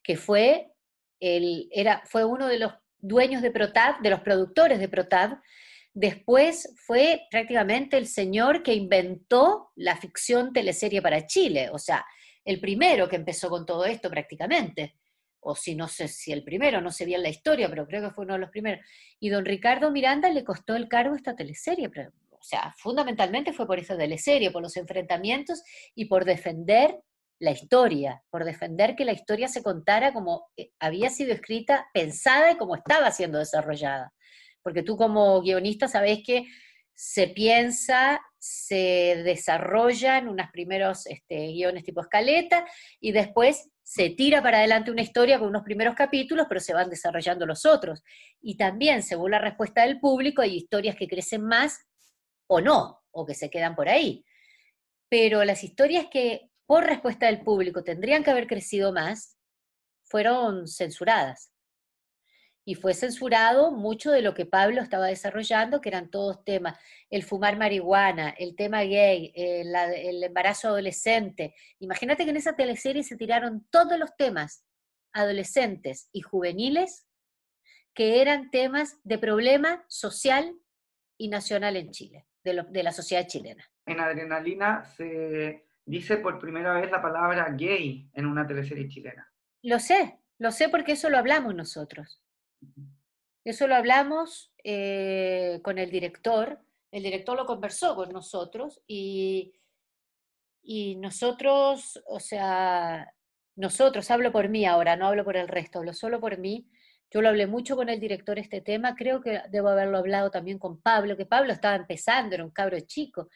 que fue, el, era, fue uno de los dueños de Protad, de los productores de Protad, Después fue prácticamente el señor que inventó la ficción teleserie para Chile, o sea, el primero que empezó con todo esto prácticamente. O si no sé si el primero, no sé bien la historia, pero creo que fue uno de los primeros. Y don Ricardo Miranda le costó el cargo esta teleserie, o sea, fundamentalmente fue por esa teleserie, por los enfrentamientos y por defender la historia, por defender que la historia se contara como eh, había sido escrita, pensada y como estaba siendo desarrollada porque tú como guionista sabes que se piensa, se desarrollan unos primeros este, guiones tipo escaleta y después se tira para adelante una historia con unos primeros capítulos, pero se van desarrollando los otros. Y también, según la respuesta del público, hay historias que crecen más o no, o que se quedan por ahí. Pero las historias que por respuesta del público tendrían que haber crecido más, fueron censuradas y fue censurado mucho de lo que Pablo estaba desarrollando, que eran todos temas, el fumar marihuana, el tema gay, el embarazo adolescente. Imagínate que en esa teleserie se tiraron todos los temas adolescentes y juveniles que eran temas de problema social y nacional en Chile, de, de la sociedad chilena. En Adrenalina se dice por primera vez la palabra gay en una teleserie chilena. Lo sé, lo sé porque eso lo hablamos nosotros. Eso lo hablamos eh, con el director, el director lo conversó con nosotros y, y nosotros, o sea, nosotros, hablo por mí ahora, no hablo por el resto, hablo solo por mí. Yo lo hablé mucho con el director este tema, creo que debo haberlo hablado también con Pablo, que Pablo estaba empezando, era un cabro chico.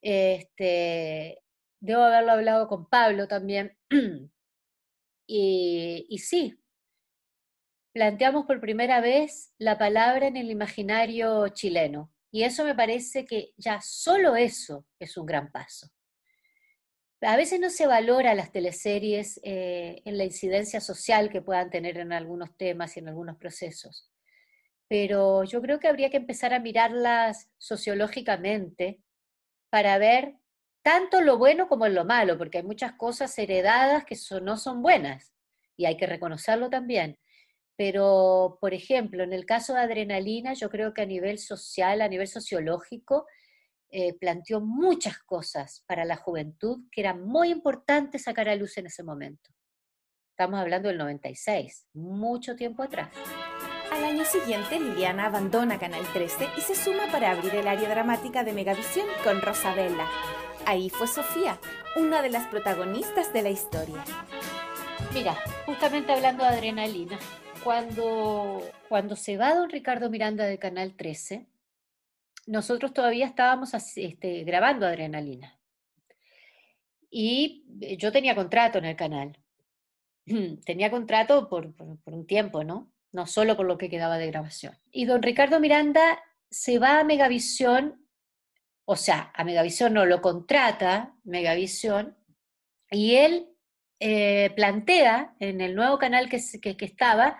Este, debo haberlo hablado con Pablo también. y, y sí, planteamos por primera vez la palabra en el imaginario chileno. Y eso me parece que ya solo eso es un gran paso. A veces no se valora las teleseries eh, en la incidencia social que puedan tener en algunos temas y en algunos procesos. Pero yo creo que habría que empezar a mirarlas sociológicamente para ver tanto lo bueno como lo malo, porque hay muchas cosas heredadas que no son buenas y hay que reconocerlo también. Pero, por ejemplo, en el caso de adrenalina, yo creo que a nivel social, a nivel sociológico, eh, planteó muchas cosas para la juventud que era muy importante sacar a luz en ese momento. Estamos hablando del 96, mucho tiempo atrás. Al año siguiente, Liliana abandona Canal 13 y se suma para abrir el área dramática de Megavisión con Rosabella. Ahí fue Sofía, una de las protagonistas de la historia. Mira, justamente hablando de adrenalina, cuando, cuando se va don Ricardo Miranda de Canal 13, nosotros todavía estábamos este, grabando Adrenalina. Y eh, yo tenía contrato en el canal. Tenía contrato por, un tiempo, ¿no? No solo por lo que quedaba de grabación. Y don Ricardo Miranda se va a Megavisión, o sea, a Megavisión no lo contrata Megavisión, y él eh, plantea en el nuevo canal que, estaba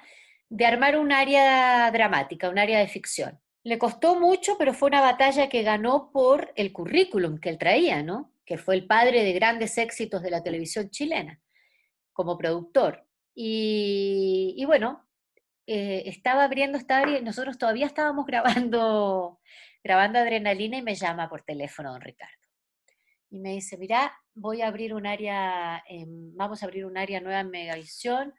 de armar un área dramática, un área de ficción. Le costó mucho, pero fue una batalla que ganó por el currículum que él traía, ¿no? Que fue el padre de grandes éxitos de la televisión chilena como productor. Y, bueno, eh, estaba abriendo esta área y nosotros todavía estábamos grabando, grabando Adrenalina y me llama por teléfono don Ricardo y me dice, mira, voy a abrir un área, vamos a abrir un área nueva en Megavisión,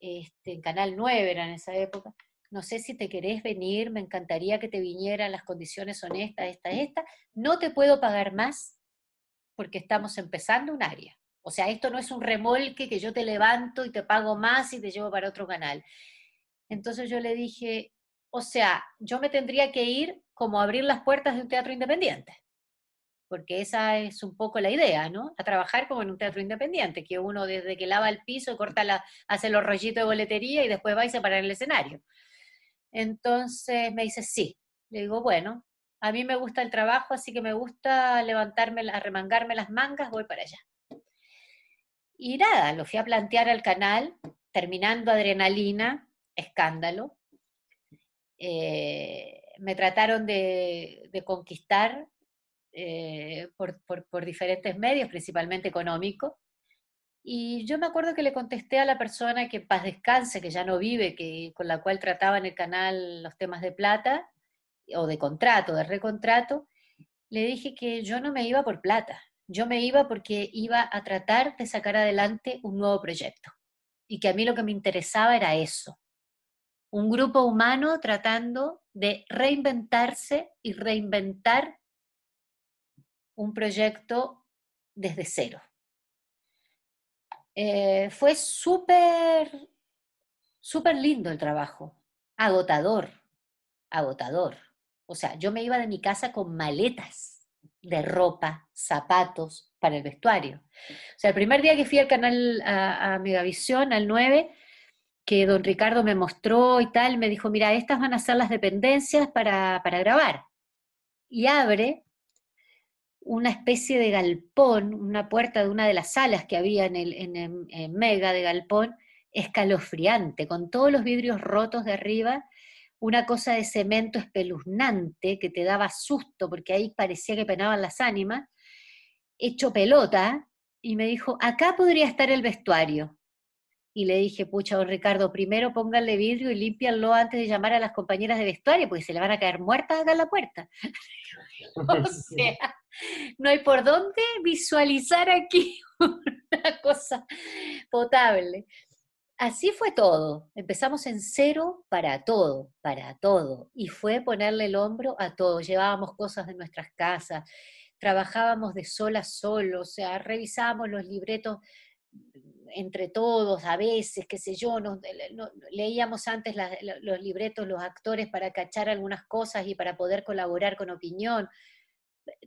este, en Canal 9 era en esa época. No sé si te querés venir, me encantaría que te vinieran las condiciones son estas, esta, esta, no te puedo pagar más porque estamos empezando un área. O sea, esto no es un remolque que yo te levanto y te pago más y te llevo para otro canal. Entonces yo le dije, o sea, yo me tendría que ir como a abrir las puertas de un teatro independiente, porque esa es un poco la idea, ¿no? A trabajar como en un teatro independiente, que uno desde que lava el piso, corta la, hace los rollitos de boletería y después va y se para en el escenario. Entonces me dice, sí. Le digo, bueno, a mí me gusta el trabajo, así que me gusta levantarme, arremangarme las mangas, voy para allá. Y nada, lo fui a plantear al canal, terminando adrenalina, escándalo. Eh, me trataron de, conquistar eh, por, diferentes medios, principalmente económicos. Y yo me acuerdo que le contesté a la persona que paz descanse, que ya no vive, que, con la cual trataba en el canal los temas de plata, o de contrato, de recontrato, le dije que yo no me iba por plata, yo me iba porque iba a tratar de sacar adelante un nuevo proyecto y que a mí lo que me interesaba era eso, un grupo humano tratando de reinventarse y reinventar un proyecto desde cero. Eh, fue súper, súper lindo el trabajo, agotador, agotador. O sea, yo me iba de mi casa con maletas de ropa, zapatos para el vestuario. O sea, el primer día que fui al canal a, Megavisión, al 9, que don Ricardo me mostró y tal, me dijo, mira, estas van a ser las dependencias para, grabar. Y abre una especie de galpón, una puerta de una de las salas que había en el, en Mega de galpón, escalofriante, con todos los vidrios rotos de arriba una cosa de cemento espeluznante que te daba susto porque ahí parecía que penaban las ánimas, hecho pelota, y me dijo, acá podría estar el vestuario. Y le dije, pucha, don Ricardo, primero pónganle vidrio y límpianlo antes de llamar a las compañeras de vestuario, porque se le van a caer muertas acá en la puerta. o sea, no hay por dónde visualizar aquí una cosa potable así fue todo. Empezamos en cero para todo, para todo. Y fue ponerle el hombro a todo. Llevábamos cosas de nuestras casas, trabajábamos de sol a sol, o sea, revisábamos los libretos entre todos, a veces, qué sé yo, leíamos antes los libretos, los actores para cachar algunas cosas y para poder colaborar con opinión.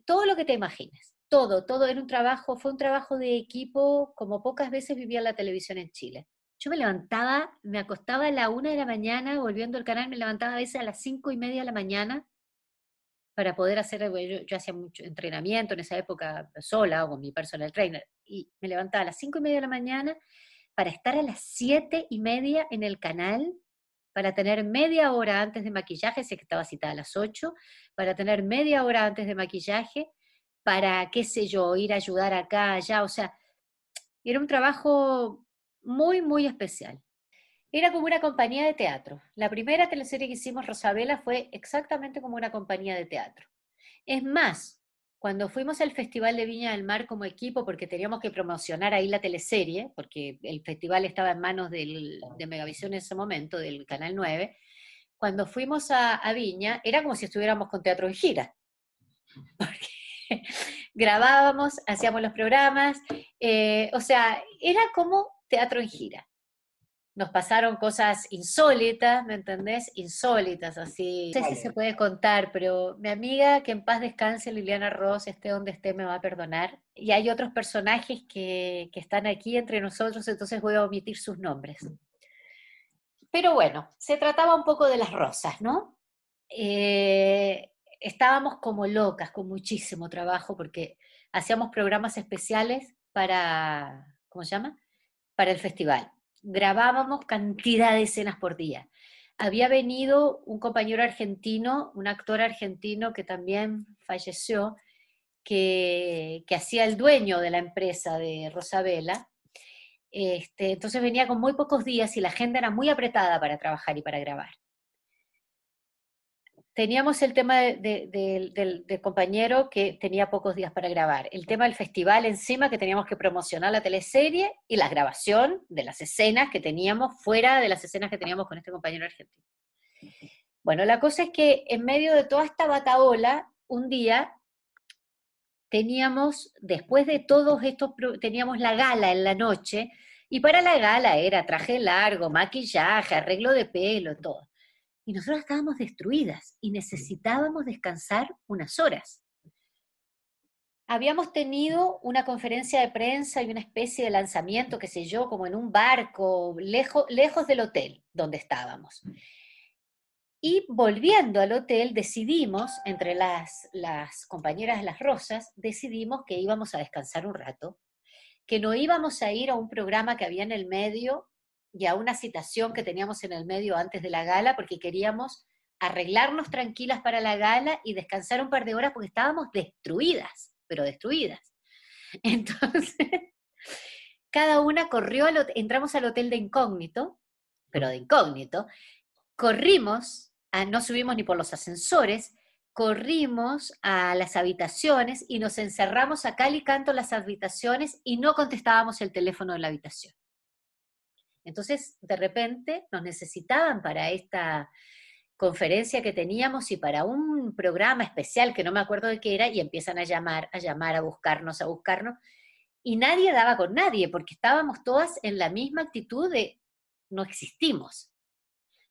Todo lo que te imagines, todo, todo era un trabajo, fue un trabajo de equipo como pocas veces vivía la televisión en Chile. Yo me levantaba, me acostaba a la una de la mañana, volviendo al canal, me levantaba a veces a las cinco y media de la mañana para poder hacer, yo, hacía mucho entrenamiento en esa época sola o con mi personal trainer, y me levantaba a las cinco y media de la mañana para estar a las siete y media en el canal, para tener media hora antes de maquillaje, sé que estaba citada a las ocho, para tener media hora antes de maquillaje, para, qué sé yo, ir a ayudar acá, allá, o sea, era un trabajo muy, muy especial. Era como una compañía de teatro. La primera teleserie que hicimos, Rosabela, fue exactamente como una compañía de teatro. Es más, cuando fuimos al Festival de Viña del Mar como equipo, porque teníamos que promocionar ahí la teleserie, porque el festival estaba en manos de Megavisión en ese momento, del Canal 9, cuando fuimos a, Viña, era como si estuviéramos con teatro en gira. Porque grabábamos, hacíamos los programas, eh, o sea, era como teatro en gira. Nos pasaron cosas insólitas, ¿me entendés? Insólitas, así. No sé si se puede contar, pero mi amiga, que en paz descanse, Liliana Ross, esté donde esté, me va a perdonar. Y hay otros personajes que, están aquí entre nosotros, entonces voy a omitir sus nombres. Pero bueno, se trataba un poco de las rosas, ¿no? Eh, estábamos como locas, con muchísimo trabajo, porque hacíamos programas especiales para, ¿cómo se llama? para el festival. Grabábamos cantidad de escenas por día. Había venido un compañero argentino, un actor argentino que también falleció, que, hacía el dueño de la empresa de Rosabela. Este, entonces venía con muy pocos días y la agenda era muy apretada para trabajar y para grabar teníamos el tema del compañero que tenía pocos días para grabar, el tema del festival encima que teníamos que promocionar la teleserie y la grabación de las escenas que teníamos fuera de las escenas que teníamos con este compañero argentino. Bueno, la cosa es que en medio de toda esta bataola, un día teníamos, después de todos estos, teníamos la gala en la noche, y para la gala era traje largo, maquillaje, arreglo de pelo, todo. Y nosotros estábamos destruidas y necesitábamos descansar unas horas. Habíamos tenido una conferencia de prensa y una especie de lanzamiento, qué sé yo, como en un barco, lejos, lejos del hotel donde estábamos. Y volviendo al hotel, decidimos, entre las, las compañeras de las Rosas, decidimos que íbamos a descansar un rato, que no íbamos a ir a un programa que había en el medio y a una citación que teníamos en el medio antes de la gala, porque queríamos arreglarnos tranquilas para la gala y descansar un par de horas porque estábamos destruidas, pero destruidas. Entonces, cada una corrió, al entramos al hotel de incógnito, pero de incógnito, corrimos no subimos ni por los ascensores, corrimos a las habitaciones y nos encerramos a cal y canto las habitaciones y no contestábamos el teléfono de la habitación. Entonces, de repente, nos necesitaban para esta conferencia que teníamos y para un programa especial que no me acuerdo de qué era, y empiezan a llamar, a llamar, a buscarnos, a buscarnos, y nadie daba con nadie, porque estábamos todas en la misma actitud de no existimos.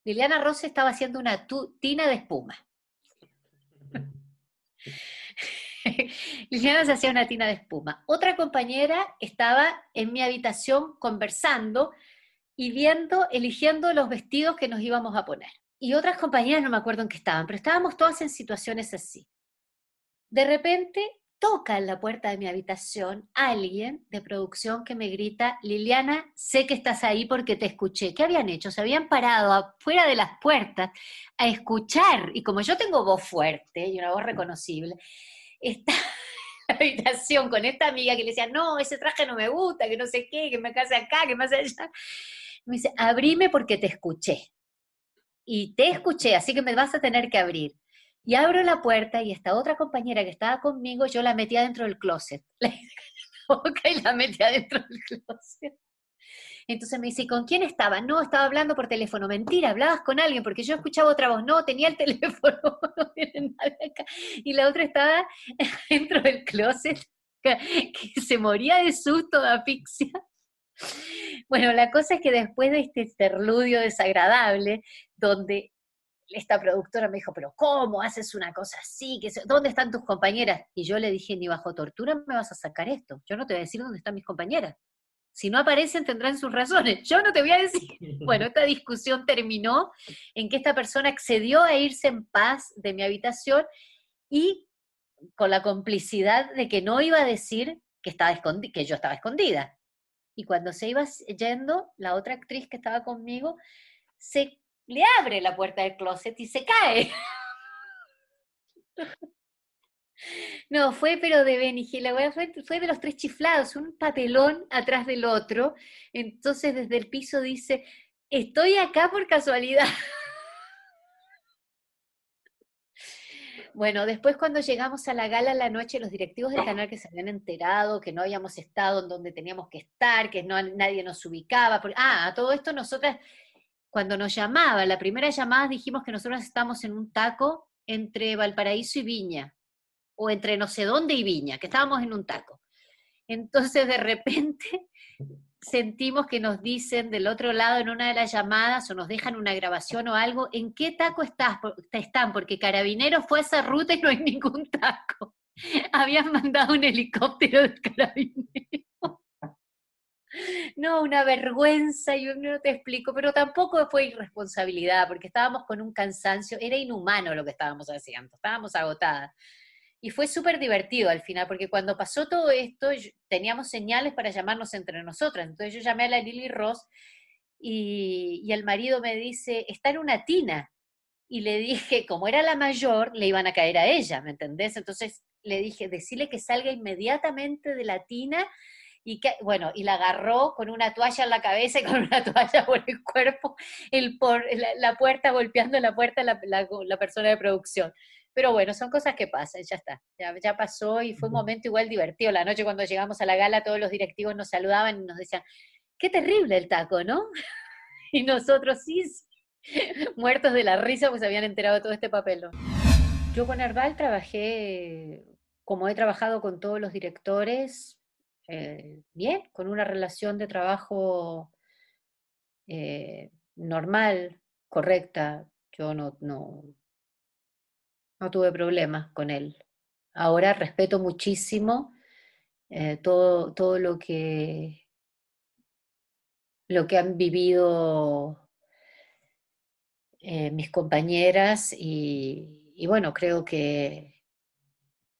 Liliana Rose estaba haciendo una tina de espuma. Liliana se hacía una tina de espuma. Otra compañera estaba en mi habitación conversando y viendo, eligiendo los vestidos que nos íbamos a poner. Y otras compañeras no me acuerdo en qué estaban, pero estábamos todas en situaciones así. De repente toca en la puerta de mi habitación alguien de producción que me grita, Liliana, sé que estás ahí porque te escuché. ¿Qué habían hecho? Se habían parado afuera de las puertas a escuchar, y como yo tengo voz fuerte y una voz reconocible, está la habitación con esta amiga que le decía, no, ese traje no me gusta, que no sé qué, que me case acá, que me hace allá. Me dice, abrime porque te escuché. Y te escuché, así que me vas a tener que abrir. Y abro la puerta y esta otra compañera que estaba conmigo, yo la metí adentro del closet. La boca y la metí adentro del closet. Entonces me dice, ¿con quién estaba? No, estaba hablando por teléfono. Mentira, hablabas con alguien, porque yo escuchaba otra voz. No, tenía el teléfono. Y la otra estaba dentro del closet, que, se moría de susto, de asfixia. Bueno, la cosa es que después de este interludio desagradable, donde esta productora me dijo, pero ¿cómo haces una cosa así? ¿Dónde están tus compañeras? Y yo le dije, ni bajo tortura me vas a sacar esto. Yo no te voy a decir dónde están mis compañeras. Si no aparecen, tendrán sus razones. Yo no te voy a decir. Bueno, esta discusión terminó en que esta persona accedió a irse en paz de mi habitación y con la complicidad de que no iba a decir que, estaba que yo estaba escondida. Y cuando se iba yendo, la otra actriz que estaba conmigo se le abre la puerta del closet y se cae. No, fue pero de Benny fue, fue de los tres chiflados, un papelón atrás del otro. Entonces desde el piso dice, estoy acá por casualidad. Bueno, después cuando llegamos a la gala la noche, los directivos del canal que se habían enterado que no habíamos estado en donde teníamos que estar, que no, nadie nos ubicaba. ah, a todo esto nosotras cuando nos llamaba, la primera llamada dijimos que nosotros estamos en un taco entre Valparaíso y Viña, o entre no sé dónde y Viña, que estábamos en un taco. Entonces de repente sentimos que nos dicen del otro lado en una de las llamadas o nos dejan una grabación o algo, ¿en qué taco estás? están? Porque Carabineros fue a esa ruta y no hay ningún taco. Habían mandado un helicóptero de Carabineros. No, una vergüenza, yo no te explico, pero tampoco fue irresponsabilidad, porque estábamos con un cansancio, era inhumano lo que estábamos haciendo, estábamos agotadas. Y fue súper divertido al final, porque cuando pasó todo esto, teníamos señales para llamarnos entre nosotras. Entonces yo llamé a la Lily Ross y, el marido me dice, está en una tina. Y le dije, como era la mayor, le iban a caer a ella, ¿me entendés? Entonces le dije, decirle que salga inmediatamente de la tina y que, bueno, y la agarró con una toalla en la cabeza y con una toalla por el cuerpo, por, la, puerta, golpeando la puerta la, persona de producción. Pero bueno, son cosas que pasan, ya está, ya, ya, pasó y fue un momento igual divertido. La noche cuando llegamos a la gala, todos los directivos nos saludaban y nos decían, qué terrible el taco, ¿no? y nosotros sí, muertos de la risa pues habían enterado todo este papel. Yo con Herbal trabajé, como he trabajado con todos los directores, eh, bien, con una relación de trabajo eh, normal, correcta. Yo no, no, no tuve problemas con él. Ahora respeto muchísimo eh, todo, todo lo que lo que han vivido eh, mis compañeras y, bueno, creo que,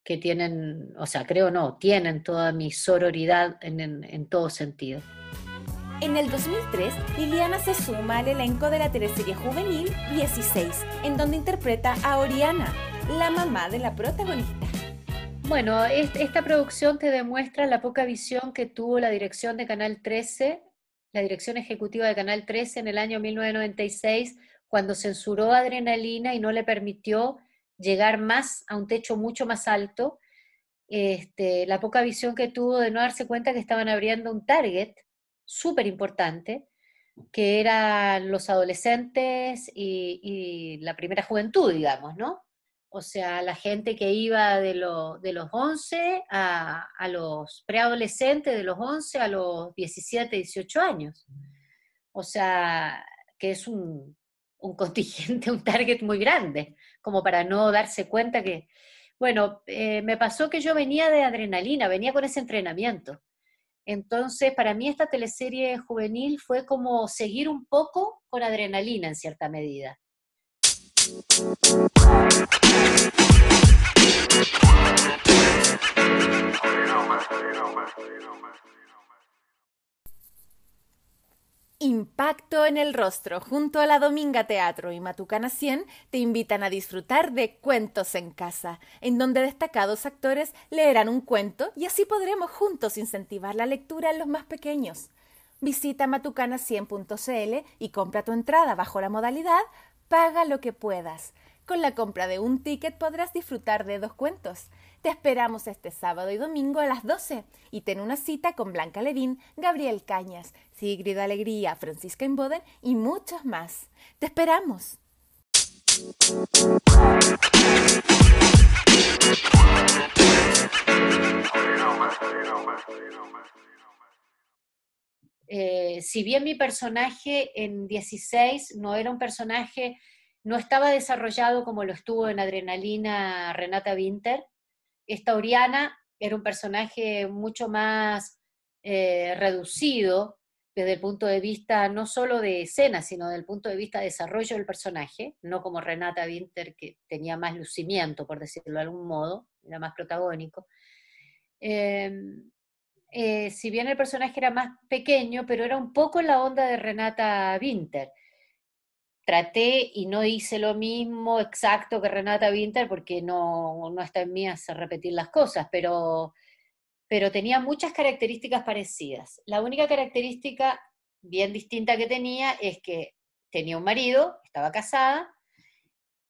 que tienen, o sea, creo no, tienen toda mi sororidad en, en todo sentido. En el 2003, Liliana se suma al elenco de la teleserie juvenil 16, en donde interpreta a Oriana, la mamá de la protagonista. Bueno, esta producción te demuestra la poca visión que tuvo la dirección de Canal 13, la dirección ejecutiva de Canal 13 en el año 1996, cuando censuró Adrenalina y no le permitió llegar más a un techo mucho más alto. Este, la poca visión que tuvo de no darse cuenta que estaban abriendo un target súper importante, que eran los adolescentes y la primera juventud, digamos, ¿no? o sea, la gente que iba de, de los 11 a, los preadolescentes, de los 11 a los 17, 18 años. O sea, que es un, contingente, un target muy grande, como para no darse cuenta que, bueno, eh, me pasó que yo venía de adrenalina, venía con ese entrenamiento. Entonces, para mí esta teleserie juvenil fue como seguir un poco con adrenalina en cierta medida. Impacto en el rostro junto a la Dominga Teatro y Matucana 100 te invitan a disfrutar de Cuentos en Casa, en donde destacados actores leerán un cuento y así podremos juntos incentivar la lectura en los más pequeños. Visita matucana100.cl y compra tu entrada bajo la modalidad Paga lo que puedas. Con la compra de un ticket podrás disfrutar de dos cuentos. Te esperamos este sábado y domingo a las 12 y ten una cita con Blanca Levín, Gabriel Cañas, Sigrid Alegría, Francisca Inboden y muchos más. ¡Te esperamos! Eh, si bien mi personaje en 16 no era un personaje, no estaba desarrollado como lo estuvo en Adrenalina Renata Winter, esta Oriana era un personaje mucho más eh, reducido desde el punto de vista no solo de escena, sino desde el punto de vista de desarrollo del personaje, no como Renata Winter, que tenía más lucimiento, por decirlo de algún modo, era más protagónico. Em, eh, si bien el personaje era más pequeño, pero era un poco la onda de Renata Winter. Traté y no hice lo mismo exacto que Renata Winter porque no, no está en mí hacer repetir las cosas, pero, pero tenía muchas características parecidas. La única característica bien distinta que tenía es que tenía un marido, estaba casada,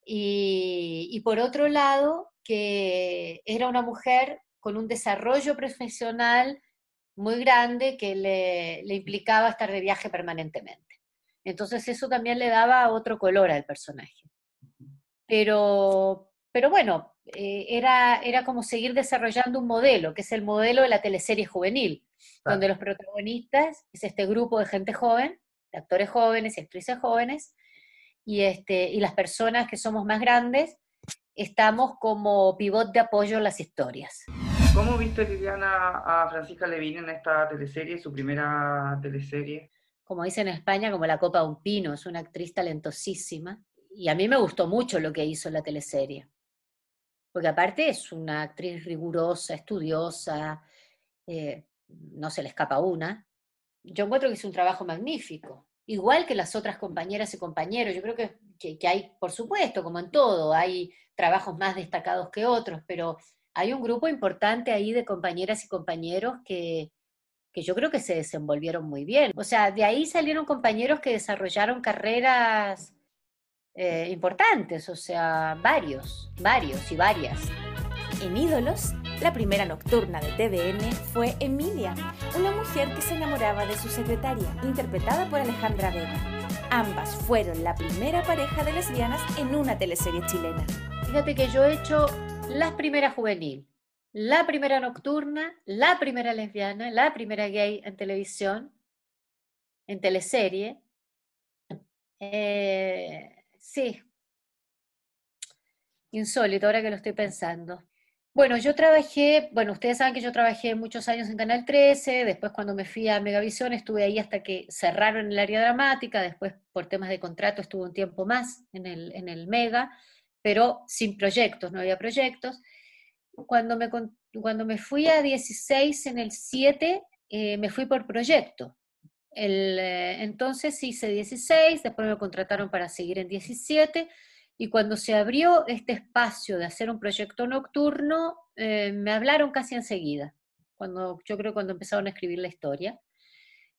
y, y por otro lado, que era una mujer con un desarrollo profesional muy grande que le, implicaba estar de viaje permanentemente. Entonces eso también le daba otro color al personaje. Pero, pero bueno, eh, era, era como seguir desarrollando un modelo, que es el modelo de la teleserie juvenil, donde los protagonistas es este grupo de gente joven, de actores jóvenes y actrices jóvenes, y, este, y las personas que somos más grandes estamos como pivot de apoyo en las historias. ¿Cómo viste, Liliana, a Francisca Levine en esta teleserie, su primera teleserie? Como dicen en España, como la copa de un pino, es una actriz talentosísima. Y a mí me gustó mucho lo que hizo en la teleserie. Porque aparte es una actriz rigurosa, estudiosa, eh, no se le escapa una. Yo encuentro que hizo un trabajo magnífico. Igual que las otras compañeras y compañeros. Yo creo que, que hay, por supuesto, como en todo, hay trabajos más destacados que otros, pero hay un grupo importante ahí de compañeras y compañeros que, yo creo que se desenvolvieron muy bien. O sea, de ahí salieron compañeros que desarrollaron carreras eh, importantes, o sea, varios, varios y varias. En Ídolos, la primera nocturna de TVN fue Emilia, una mujer que se enamoraba de su secretaria, interpretada por Alejandra Vega. Ambas fueron la primera pareja de lesbianas en una teleserie chilena. Fíjate que yo he hecho las primeras juvenil, la primera nocturna, la primera lesbiana, la primera gay en televisión, en teleserie. Eh, sí, insólito ahora que lo estoy pensando. Bueno, yo trabajé, bueno, ustedes saben que yo trabajé muchos años en Canal 13, después cuando me fui a Megavisión estuve ahí hasta que cerraron el área dramática, después por temas de contrato estuve un tiempo más en el, en el Mega, pero sin proyectos, no había proyectos. Cuando me, cuando me fui a 16 en el 7, eh, me fui por proyecto. El, eh, entonces hice 16, después me contrataron para seguir en 17 y cuando se abrió este espacio de hacer un proyecto nocturno, eh, me hablaron casi enseguida, cuando, yo creo cuando empezaron a escribir la historia.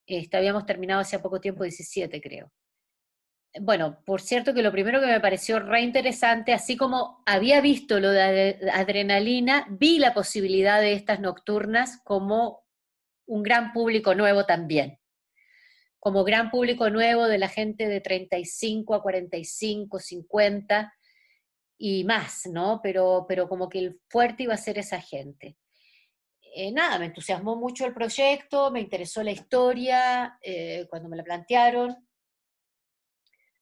Este, habíamos terminado hace poco tiempo, 17 creo. Bueno, por cierto que lo primero que me pareció re interesante, así como había visto lo de adrenalina, vi la posibilidad de estas nocturnas como un gran público nuevo también como gran público nuevo de la gente de 35 a 45, 50 y más, ¿no? Pero, pero como que el fuerte iba a ser esa gente. Eh, nada, me entusiasmó mucho el proyecto, me interesó la historia eh, cuando me la plantearon.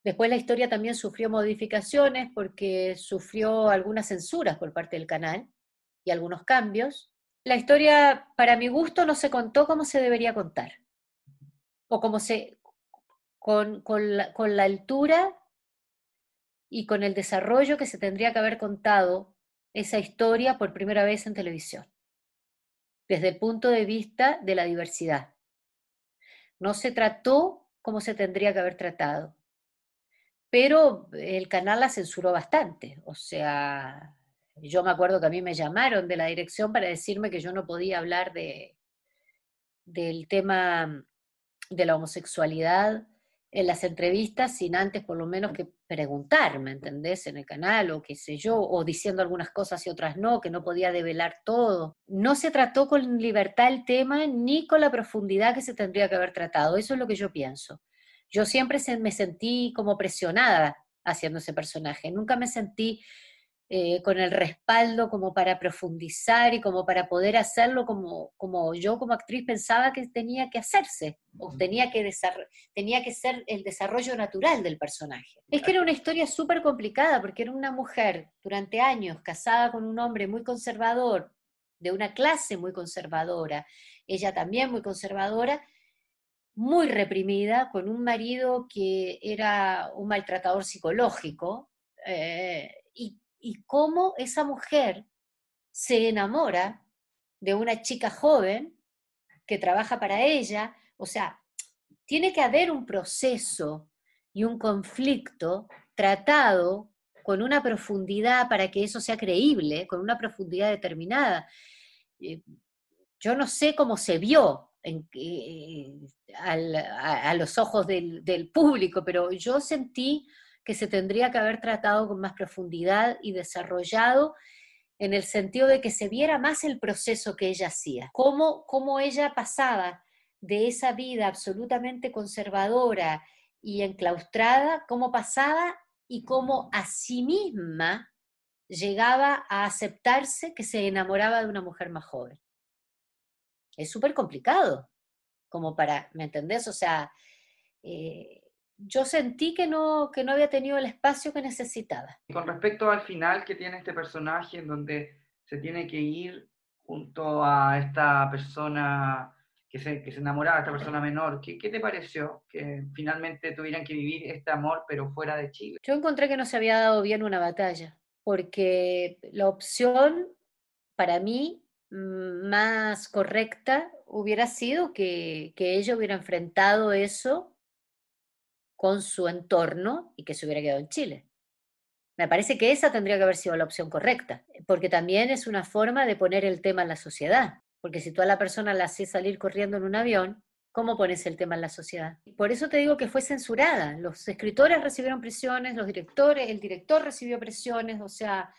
Después la historia también sufrió modificaciones porque sufrió algunas censuras por parte del canal y algunos cambios. La historia, para mi gusto, no se contó como se debería contar o como se, con, con, la, con la altura y con el desarrollo que se tendría que haber contado esa historia por primera vez en televisión, desde el punto de vista de la diversidad. No se trató como se tendría que haber tratado, pero el canal la censuró bastante. O sea, yo me acuerdo que a mí me llamaron de la dirección para decirme que yo no podía hablar de, del tema de la homosexualidad en las entrevistas sin antes por lo menos que preguntar, ¿me entendés? En el canal o qué sé yo, o diciendo algunas cosas y otras no, que no podía develar todo. No se trató con libertad el tema ni con la profundidad que se tendría que haber tratado. Eso es lo que yo pienso. Yo siempre me sentí como presionada haciendo ese personaje. Nunca me sentí eh, con el respaldo como para profundizar y como para poder hacerlo como, como yo como actriz pensaba que tenía que hacerse, o tenía que, tenía que ser el desarrollo natural del personaje. Es que era una historia súper complicada, porque era una mujer durante años casada con un hombre muy conservador, de una clase muy conservadora, ella también muy conservadora, muy reprimida, con un marido que era un maltratador psicológico, eh, y y cómo esa mujer se enamora de una chica joven que trabaja para ella. O sea, tiene que haber un proceso y un conflicto tratado con una profundidad para que eso sea creíble, con una profundidad determinada. Eh, yo no sé cómo se vio eh, a, los ojos del, público, pero yo sentí que se tendría que haber tratado con más profundidad y desarrollado en el sentido de que se viera más el proceso que ella hacía, cómo, cómo ella pasaba de esa vida absolutamente conservadora y enclaustrada, cómo pasaba y cómo a sí misma llegaba a aceptarse que se enamoraba de una mujer más joven. Es súper complicado, como para, ¿me entendés? O sea, eh, yo sentí que no, que no había tenido el espacio que necesitaba. Con respecto al final que tiene este personaje, en donde se tiene que ir junto a esta persona que se, que se enamoraba, esta persona menor, ¿qué, ¿qué te pareció que finalmente tuvieran que vivir este amor pero fuera de Chile? Yo encontré que no se había dado bien una batalla, porque la opción para mí más correcta hubiera sido que, que ella hubiera enfrentado eso con su entorno y que se hubiera quedado en Chile. Me parece que esa tendría que haber sido la opción correcta, porque también es una forma de poner el tema en la sociedad, porque si tú a la persona la haces salir corriendo en un avión, ¿cómo pones el tema en la sociedad? Por eso te digo que fue censurada. Los escritores recibieron presiones, los directores, el director recibió presiones, o sea,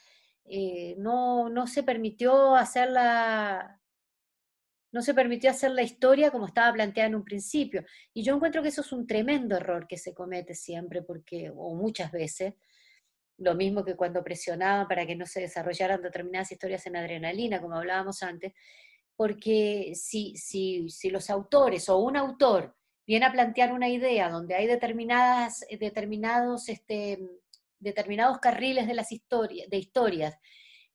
eh, no, no se permitió hacerla no se permitió hacer la historia como estaba planteada en un principio. Y yo encuentro que eso es un tremendo error que se comete siempre, porque, o muchas veces, lo mismo que cuando presionaban para que no se desarrollaran determinadas historias en adrenalina, como hablábamos antes, porque si, si, si los autores o un autor viene a plantear una idea donde hay determinadas, determinados, este, determinados carriles de las historias, de historias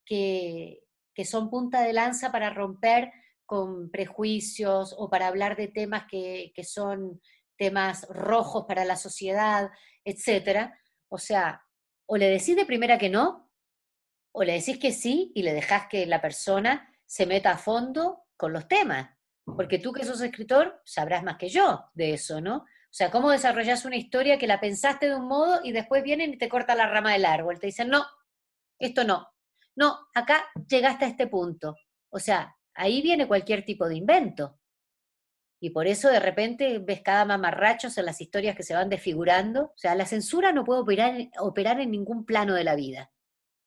que, que son punta de lanza para romper con prejuicios o para hablar de temas que, que son temas rojos para la sociedad, etcétera. O sea, o le decís de primera que no, o le decís que sí y le dejás que la persona se meta a fondo con los temas. Porque tú que sos escritor sabrás más que yo de eso, ¿no? O sea, cómo desarrollas una historia que la pensaste de un modo y después vienen y te corta la rama del árbol. Te dicen, no, esto no. No, acá llegaste a este punto. O sea, ahí viene cualquier tipo de invento. Y por eso de repente ves cada mamarrachos en las historias que se van desfigurando. O sea, la censura no puede operar, operar en ningún plano de la vida,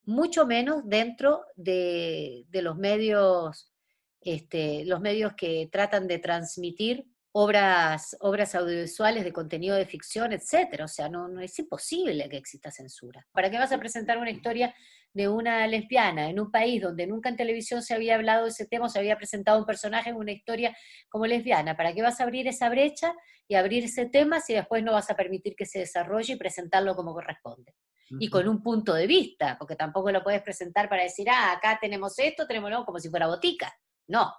mucho menos dentro de, los medios, este, los medios que tratan de transmitir obras, obras audiovisuales de contenido de ficción, etcétera. O sea, no, no es imposible que exista censura. ¿Para qué vas a presentar una historia de una lesbiana en un país donde nunca en televisión se había hablado de ese tema, se había presentado un personaje en una historia como lesbiana. ¿Para qué vas a abrir esa brecha y abrir ese tema si después no vas a permitir que se desarrolle y presentarlo como corresponde? Y con un punto de vista, porque tampoco lo puedes presentar para decir, ah, acá tenemos esto, tenemos no, como si fuera botica. No,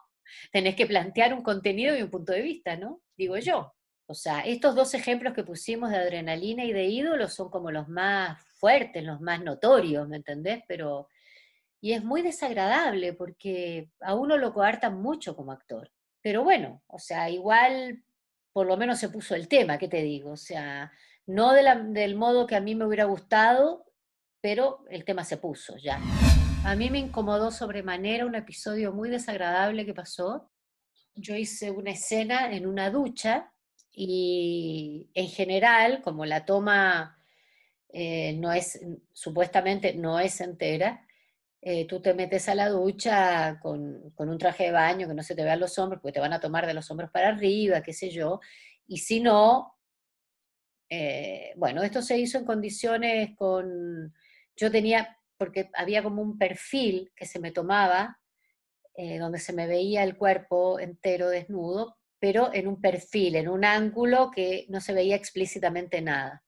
tenés que plantear un contenido y un punto de vista, ¿no? Digo yo. O sea, estos dos ejemplos que pusimos de adrenalina y de ídolo son como los más fuertes, los más notorios, ¿me entendés? Pero, y es muy desagradable porque a uno lo coartan mucho como actor. Pero bueno, o sea, igual por lo menos se puso el tema, ¿qué te digo? O sea, no del modo que a mí me hubiera gustado, pero el tema se puso ya. A mí me incomodó sobremanera un episodio muy desagradable que pasó. Yo hice una escena en una ducha y en general, como la toma eh, no es, supuestamente no es entera, eh, tú te metes a la ducha con, un traje de baño que no se te vean los hombros, porque te van a tomar de los hombros para arriba, qué sé yo, y si no, eh, bueno, esto se hizo en condiciones con, yo tenía, porque había como un perfil que se me tomaba, donde se me veía el cuerpo entero desnudo, pero en un perfil, en un ángulo que no se veía explícitamente nada.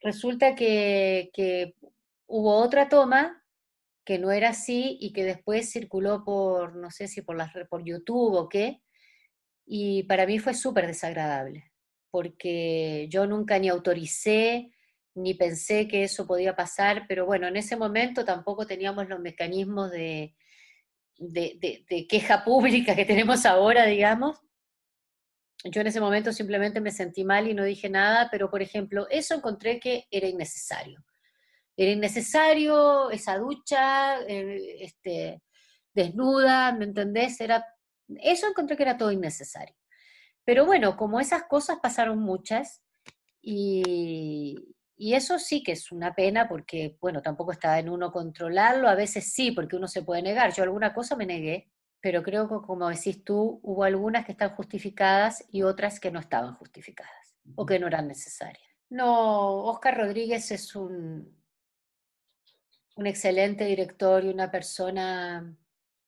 Resulta que, hubo otra toma que no era así y que después circuló por, no sé si por, las, por YouTube o qué, y para mí fue súper desagradable, porque yo nunca ni autoricé, ni pensé que eso podía pasar, pero bueno, en ese momento tampoco teníamos los mecanismos de, de queja pública que tenemos ahora, digamos, yo en ese momento simplemente me sentí mal y no dije nada, pero por ejemplo, eso encontré que era innecesario. Era innecesario esa ducha, eh, este, desnuda, ¿me entendés? Era, eso encontré que era todo innecesario. Pero bueno, como esas cosas pasaron muchas, y, y eso sí que es una pena porque, bueno, tampoco está en uno controlarlo, a veces sí, porque uno se puede negar. Yo alguna cosa me negué, pero creo que, como decís tú, hubo algunas que están justificadas y otras que no estaban justificadas o que no eran necesarias. No, Oscar Rodríguez es un, un excelente director y una persona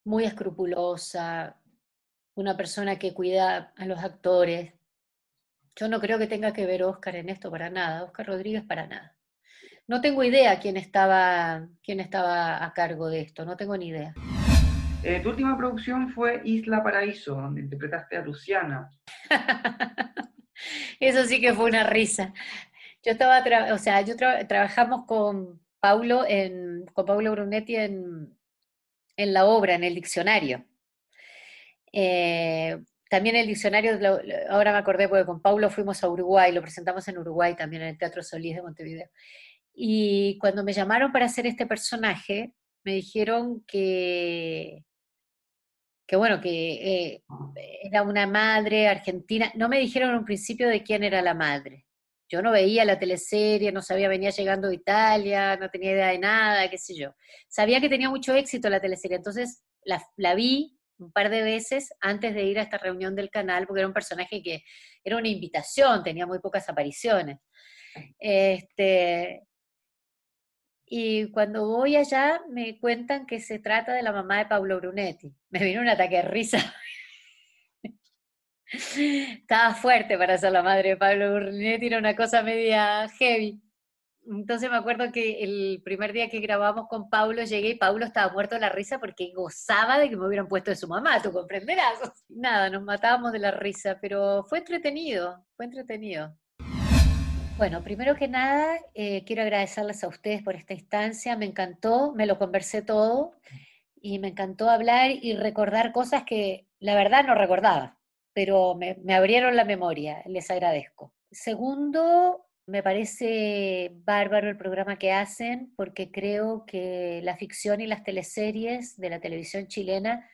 muy escrupulosa, una persona que cuida a los actores. Yo no creo que tenga que ver Oscar en esto para nada, Oscar Rodríguez para nada. No tengo idea quién estaba, quién estaba a cargo de esto, no tengo ni idea. Eh, tu última producción fue Isla Paraíso, donde interpretaste a Luciana. Eso sí que fue una risa. Yo estaba, o sea, yo trabajamos con Paulo, en, con Paulo Brunetti en, en la obra, en el diccionario. Eh, también el diccionario, ahora me acordé porque con Paulo fuimos a Uruguay, lo presentamos en Uruguay también en el Teatro Solís de Montevideo. Y cuando me llamaron para hacer este personaje, me dijeron que, que bueno, que eh, era una madre argentina. No me dijeron en un principio de quién era la madre. Yo no veía la teleserie, no sabía, venía llegando de Italia, no tenía idea de nada, qué sé yo. Sabía que tenía mucho éxito la teleserie, entonces la, vi un par de veces antes de ir a esta reunión del canal, porque era un personaje que era una invitación, tenía muy pocas apariciones. Este, y cuando voy allá me cuentan que se trata de la mamá de Pablo Brunetti. Me vino un ataque de risa. Estaba fuerte para ser la madre de Pablo Brunetti, era una cosa media heavy. Entonces me acuerdo que el primer día que grabamos con Pablo llegué y Pablo estaba muerto de la risa porque gozaba de que me hubieran puesto de su mamá, tú comprenderás. Nada, nos matábamos de la risa, pero fue entretenido, fue entretenido. Bueno, primero que nada, eh, quiero agradecerles a ustedes por esta instancia, me encantó, me lo conversé todo y me encantó hablar y recordar cosas que la verdad no recordaba, pero me abrieron la memoria, les agradezco. Segundo, me parece bárbaro el programa que hacen porque creo que la ficción y las teleseries de la televisión chilena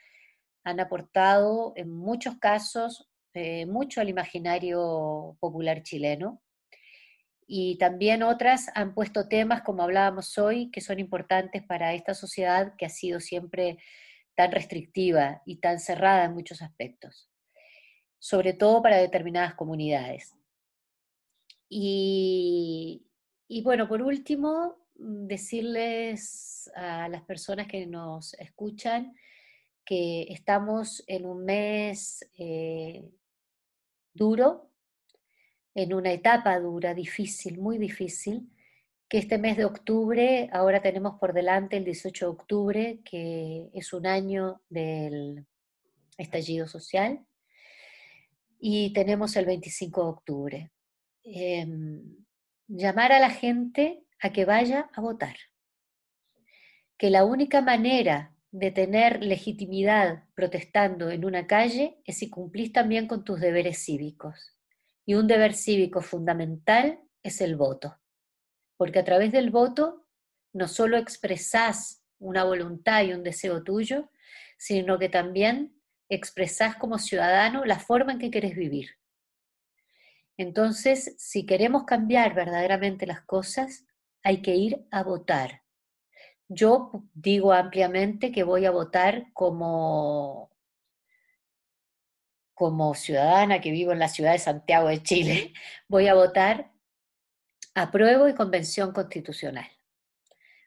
han aportado en muchos casos eh, mucho al imaginario popular chileno y también otras han puesto temas, como hablábamos hoy, que son importantes para esta sociedad que ha sido siempre tan restrictiva y tan cerrada en muchos aspectos, sobre todo para determinadas comunidades. Y, bueno, por último, mm, decirles a las personas que nos escuchan que estamos en un mes eh, duro en una etapa dura, difícil, muy difícil, que este mes de octubre, ahora tenemos por delante el 18 de octubre, que es un año del estallido social, y tenemos el 25 de octubre. Em, llamar a la gente a que vaya a votar, que la única manera de tener legitimidad protestando en una calle es si cumplís también con tus deberes cívicos. Y un deber cívico fundamental es el voto, porque a través del voto no solo expresás una voluntad y un deseo tuyo, sino que también expresás como ciudadano la forma en que querés vivir. Entonces, si queremos cambiar verdaderamente las cosas, hay que ir a votar. Yo digo ampliamente que voy a votar como como ciudadana que vivo en la ciudad de Santiago de Chile, voy a votar apruebo y convención constitucional.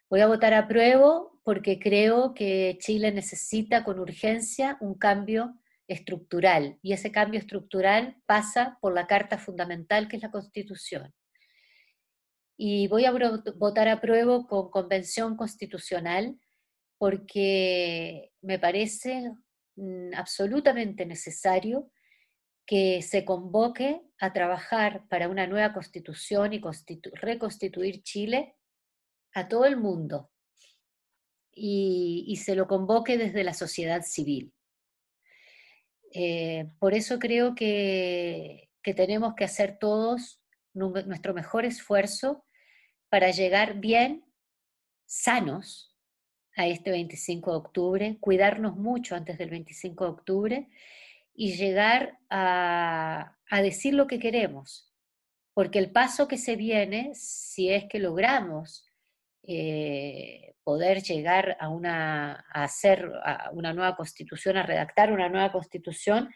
Voy a votar apruebo porque creo que Chile necesita con urgencia un cambio estructural y ese cambio estructural pasa por la Carta Fundamental que es la Constitución. Y voy a votar apruebo con convención constitucional porque me parece Mm, absolutamente necesario que se convoque a trabajar para una nueva constitución y reconstituir Chile a todo el mundo y, se lo convoque desde la sociedad civil. Eh, por eso creo que, que tenemos que hacer todos nuestro mejor esfuerzo para llegar bien, sanos, a este 25 de octubre, cuidarnos mucho antes del 25 de octubre y llegar a, decir lo que queremos. Porque el paso que se viene, si es que logramos eh, poder llegar a, una, a hacer una nueva constitución, a redactar una nueva constitución,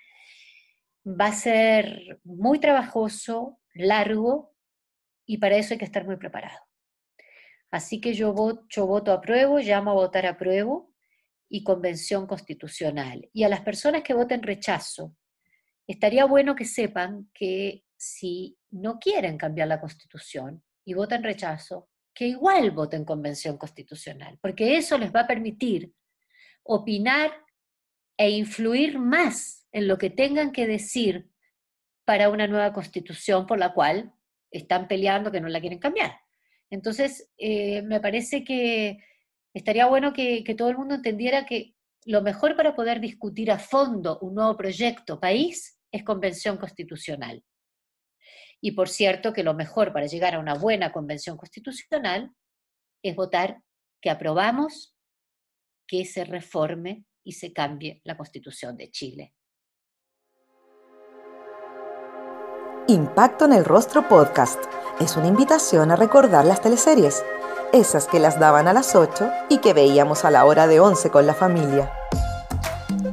va a ser muy trabajoso, largo, y para eso hay que estar muy preparado. Así que yo voto, yo voto apruebo, llamo a votar apruebo y convención constitucional. Y a las personas que voten rechazo, estaría bueno que sepan que si no quieren cambiar la constitución y votan rechazo, que igual voten convención constitucional, porque eso les va a permitir opinar e influir más en lo que tengan que decir para una nueva constitución por la cual están peleando que no la quieren cambiar. Entonces, eh, me parece que estaría bueno que, todo el mundo entendiera que lo mejor para poder discutir a fondo un nuevo proyecto país es convención constitucional. Y por cierto que lo mejor para llegar a una buena convención constitucional es votar que aprobamos que se reforme y se cambie la constitución de Chile. Impacto en el Rostro Podcast es una invitación a recordar las teleseries, esas que las daban a las 8 y que veíamos a la hora de 11 con la familia.